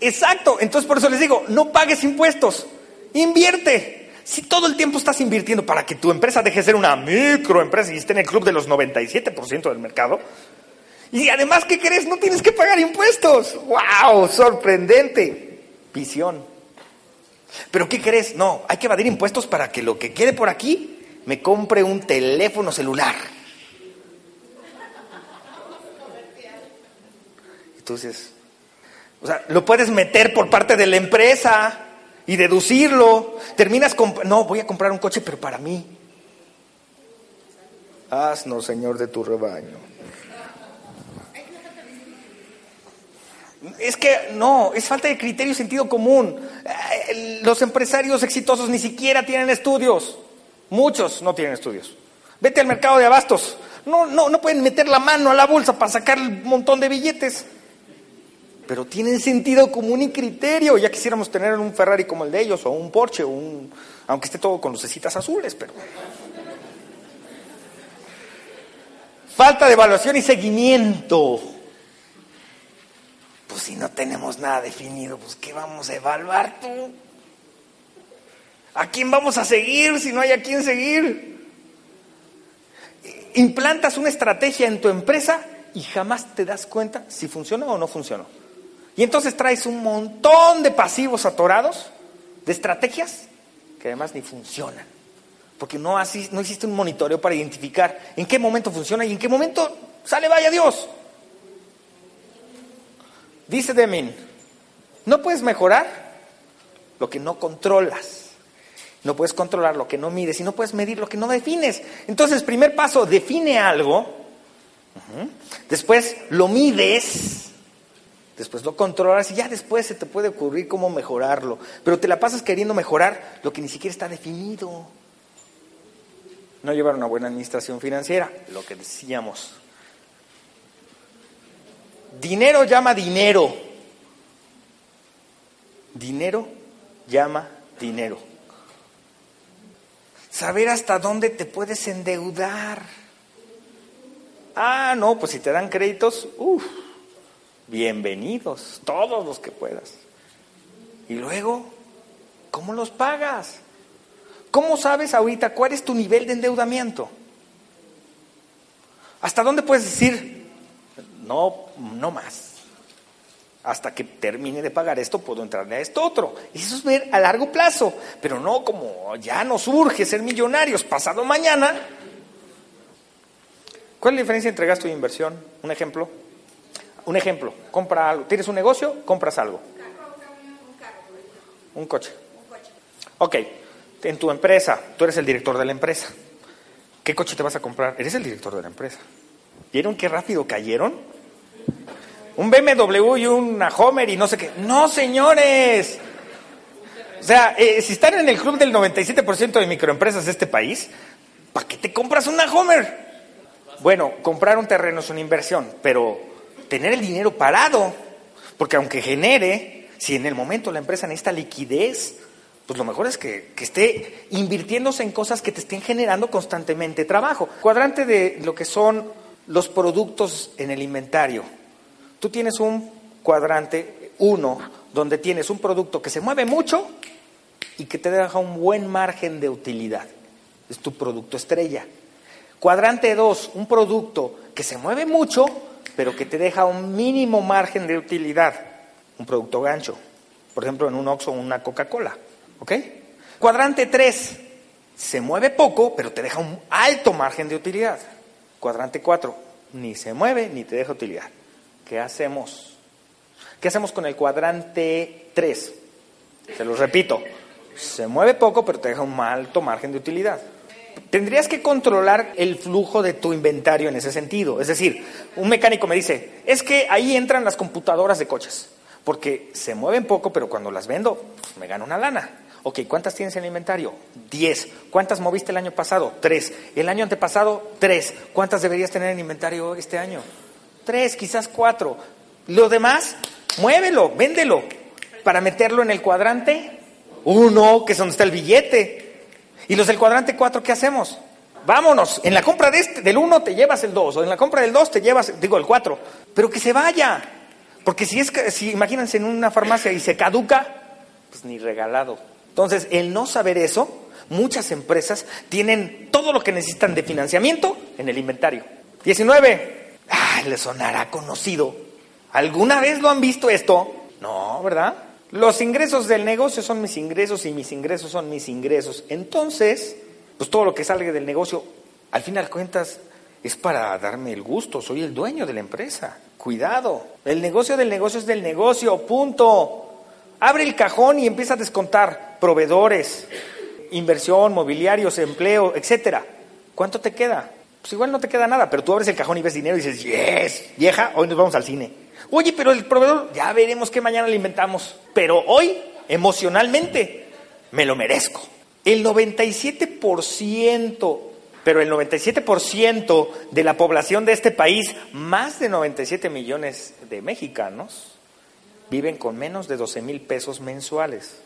Exacto, entonces por eso les digo, no pagues impuestos, invierte. Si todo el tiempo estás invirtiendo para que tu empresa deje de ser una microempresa y esté en el club de los 97% del mercado, y además, ¿qué crees? No tienes que pagar impuestos. ¡Wow! Sorprendente. Visión. Pero ¿qué crees? No, hay que evadir impuestos para que lo que quede por aquí me compre un teléfono celular. Entonces, o sea, lo puedes meter por parte de la empresa y deducirlo. Terminas con, no, voy a comprar un coche, pero para mí. Haznos, Señor, de tu rebaño. Es que no, es falta de criterio y sentido común. Eh, los empresarios exitosos ni siquiera tienen estudios. Muchos no tienen estudios. Vete al mercado de abastos. No, no, no pueden meter la mano a la bolsa para sacar un montón de billetes. Pero tienen sentido común y criterio. Ya quisiéramos tener un Ferrari como el de ellos, o un Porsche, o un, aunque esté todo con lucecitas azules, pero. Falta de evaluación y seguimiento. Pues si no tenemos nada definido, pues ¿qué vamos a evaluar tú? ¿A quién vamos a seguir si no hay a quién seguir? Implantas una estrategia en tu empresa y jamás te das cuenta si funciona o no funciona. Y entonces traes un montón de pasivos atorados, de estrategias, que además ni funcionan. Porque no, no existe un monitoreo para identificar en qué momento funciona y en qué momento sale vaya Dios. Dice Deming, no puedes mejorar lo que no controlas. No puedes controlar lo que no mides y no puedes medir lo que no defines. Entonces, primer paso, define algo. Después lo mides. Después lo controlas y ya después se te puede ocurrir cómo mejorarlo. Pero te la pasas queriendo mejorar lo que ni siquiera está definido. No llevar una buena administración financiera, lo que decíamos. Dinero llama dinero. Dinero llama dinero. Saber hasta dónde te puedes endeudar. Ah, no, pues si te dan créditos, uff, bienvenidos, todos los que puedas. Y luego, ¿cómo los pagas? ¿Cómo sabes ahorita cuál es tu nivel de endeudamiento? ¿Hasta dónde puedes decir, no, no más? Hasta que termine de pagar esto, puedo entrarle a esto otro. Eso es ver a largo plazo, pero no como ya nos urge ser millonarios pasado mañana. ¿Cuál es la diferencia entre gasto y inversión? Un ejemplo. Un ejemplo, compra algo. ¿Tienes un negocio? Compras algo. Un coche. Ok, en tu empresa, tú eres el director de la empresa. ¿Qué coche te vas a comprar? Eres el director de la empresa. ¿Vieron qué rápido cayeron? Un BMW y una Homer y no sé qué. No, señores. O sea, eh, si están en el club del 97% de microempresas de este país, ¿para qué te compras una Homer? Bueno, comprar un terreno es una inversión, pero tener el dinero parado, porque aunque genere, si en el momento la empresa necesita liquidez, pues lo mejor es que, esté invirtiéndose en cosas que te estén generando constantemente trabajo. Cuadrante de lo que son los productos en el inventario. Tú tienes un cuadrante uno donde tienes un producto que se mueve mucho y que te deja un buen margen de utilidad. Es tu producto estrella. Cuadrante 2, un producto que se mueve mucho, pero que te deja un mínimo margen de utilidad. Un producto gancho. Por ejemplo, en un Oxxo o una Coca-Cola. ¿Ok? Cuadrante 3, se mueve poco, pero te deja un alto margen de utilidad. Cuadrante 4, ni se mueve ni te deja utilidad. ¿Qué hacemos? ¿Qué hacemos con el cuadrante 3? Se los repito, se mueve poco, pero te deja un alto margen de utilidad. Tendrías que controlar el flujo de tu inventario en ese sentido. Es decir, un mecánico me dice, es que ahí entran las computadoras de coches, porque se mueven poco, pero cuando las vendo, pues, me gano una lana. Ok, ¿cuántas tienes en el inventario? Diez. ¿Cuántas moviste el año pasado? Tres. ¿El año antepasado? Tres. ¿Cuántas deberías tener en inventario este año? Tres, quizás cuatro. Lo demás, muévelo, véndelo. Para meterlo en el cuadrante uno, que es donde está el billete. Y los del cuadrante cuatro, ¿qué hacemos? Vámonos, en la compra de este, del uno te llevas el dos, o en la compra del dos te llevas, digo, el cuatro. Pero que se vaya. Porque si es, si imagínense en una farmacia y se caduca, pues ni regalado. Entonces, el no saber eso, muchas empresas tienen todo lo que necesitan de financiamiento en el inventario. 19. Ah, le sonará conocido. ¿Alguna vez lo han visto esto? No, ¿verdad? Los ingresos del negocio son mis ingresos y mis ingresos son mis ingresos. Entonces, pues todo lo que salga del negocio, al final cuentas, es para darme el gusto. Soy el dueño de la empresa. Cuidado. El negocio del negocio es del negocio. Punto. Abre el cajón y empieza a descontar proveedores, inversión, mobiliarios, empleo, etcétera. ¿Cuánto te queda? Pues igual no te queda nada, pero tú abres el cajón y ves dinero y dices, yes, vieja, hoy nos vamos al cine. Oye, pero el proveedor, ya veremos qué mañana le inventamos. Pero hoy, emocionalmente, me lo merezco. El 97%, pero el 97% de la población de este país, más de 97 millones de mexicanos, viven con menos de 12 mil pesos mensuales.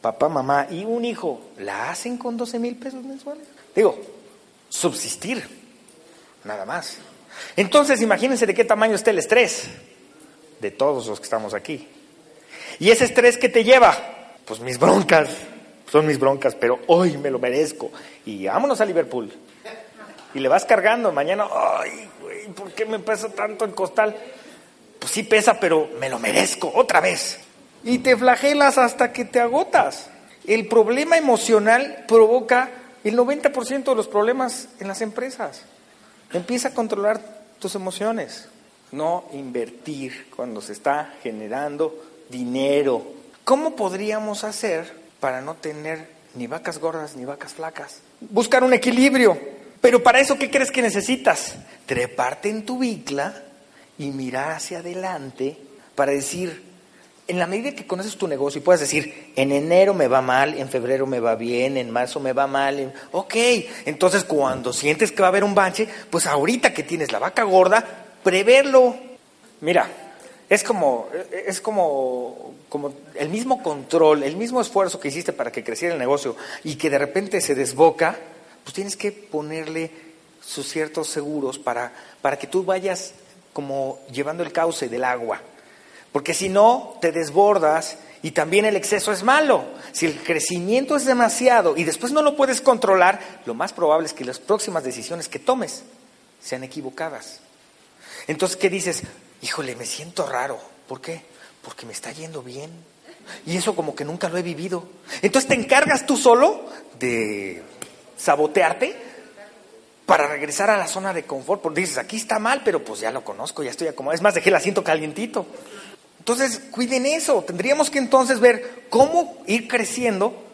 Papá, mamá y un hijo, ¿la hacen con 12 mil pesos mensuales? Digo, subsistir, nada más. Entonces, imagínense de qué tamaño está el estrés de todos los que estamos aquí. Y ese estrés que te lleva, pues mis broncas, son mis broncas, pero hoy me lo merezco. Y vámonos a Liverpool. Y le vas cargando mañana, ay, güey, ¿por qué me pesa tanto el costal? pues sí pesa, pero me lo merezco otra vez. Y te flagelas hasta que te agotas. El problema emocional provoca el 90% de los problemas en las empresas. Empieza a controlar tus emociones, no invertir cuando se está generando dinero. ¿Cómo podríamos hacer para no tener ni vacas gordas ni vacas flacas? Buscar un equilibrio. Pero para eso, ¿qué crees que necesitas? Treparte en tu bicla y mirar hacia adelante para decir, en la medida que conoces tu negocio y puedas decir, en enero me va mal, en febrero me va bien, en marzo me va mal, ok, entonces cuando sientes que va a haber un bache, pues ahorita que tienes la vaca gorda, preverlo. Mira, es como, es como, como el mismo control, el mismo esfuerzo que hiciste para que creciera el negocio y que de repente se desboca, pues tienes que ponerle sus ciertos seguros para, para que tú vayas como llevando el cauce del agua. Porque si no, te desbordas y también el exceso es malo. Si el crecimiento es demasiado y después no lo puedes controlar, lo más probable es que las próximas decisiones que tomes sean equivocadas. Entonces, ¿qué dices? Híjole, me siento raro. ¿Por qué? Porque me está yendo bien. Y eso como que nunca lo he vivido. Entonces te encargas tú solo de sabotearte para regresar a la zona de confort. Porque dices, aquí está mal, pero pues ya lo conozco, ya estoy acomodado. Es más, dejé el asiento calientito. Entonces, cuiden eso. Tendríamos que entonces ver cómo ir creciendo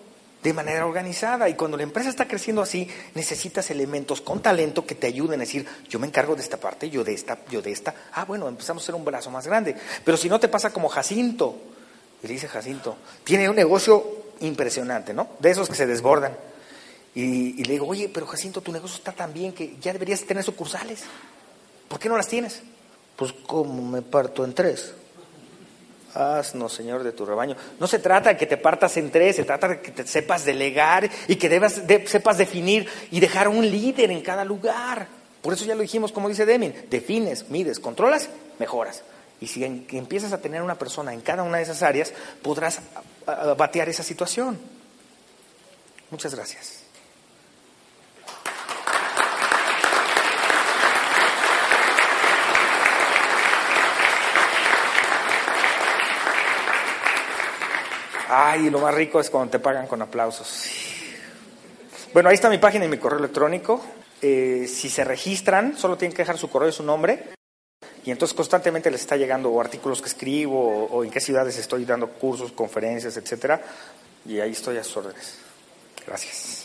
de manera organizada. Y cuando la empresa está creciendo así, necesitas elementos con talento que te ayuden a decir, yo me encargo de esta parte, yo de esta, yo de esta. Ah, bueno, empezamos a ser un brazo más grande. Pero si no te pasa como Jacinto, y le dice Jacinto, tiene un negocio impresionante, ¿no? De esos que se desbordan. Y, y le digo, oye, pero Jacinto, tu negocio está tan bien que ya deberías tener sucursales. ¿Por qué no las tienes? Pues como me parto en tres. Haznos, Señor, de tu rebaño. No se trata de que te partas en tres, se trata de que te sepas delegar y que debas, de, sepas definir y dejar un líder en cada lugar. Por eso ya lo dijimos, como dice Deming, defines, mides, controlas, mejoras. Y si empiezas a tener una persona en cada una de esas áreas, podrás batear esa situación. Muchas gracias. Ay, lo más rico es cuando te pagan con aplausos. Bueno, ahí está mi página y mi correo electrónico. Eh, si se registran, solo tienen que dejar su correo y su nombre. Y entonces constantemente les está llegando artículos que escribo o, o en qué ciudades estoy dando cursos, conferencias, etcétera. Y ahí estoy a sus órdenes. Gracias.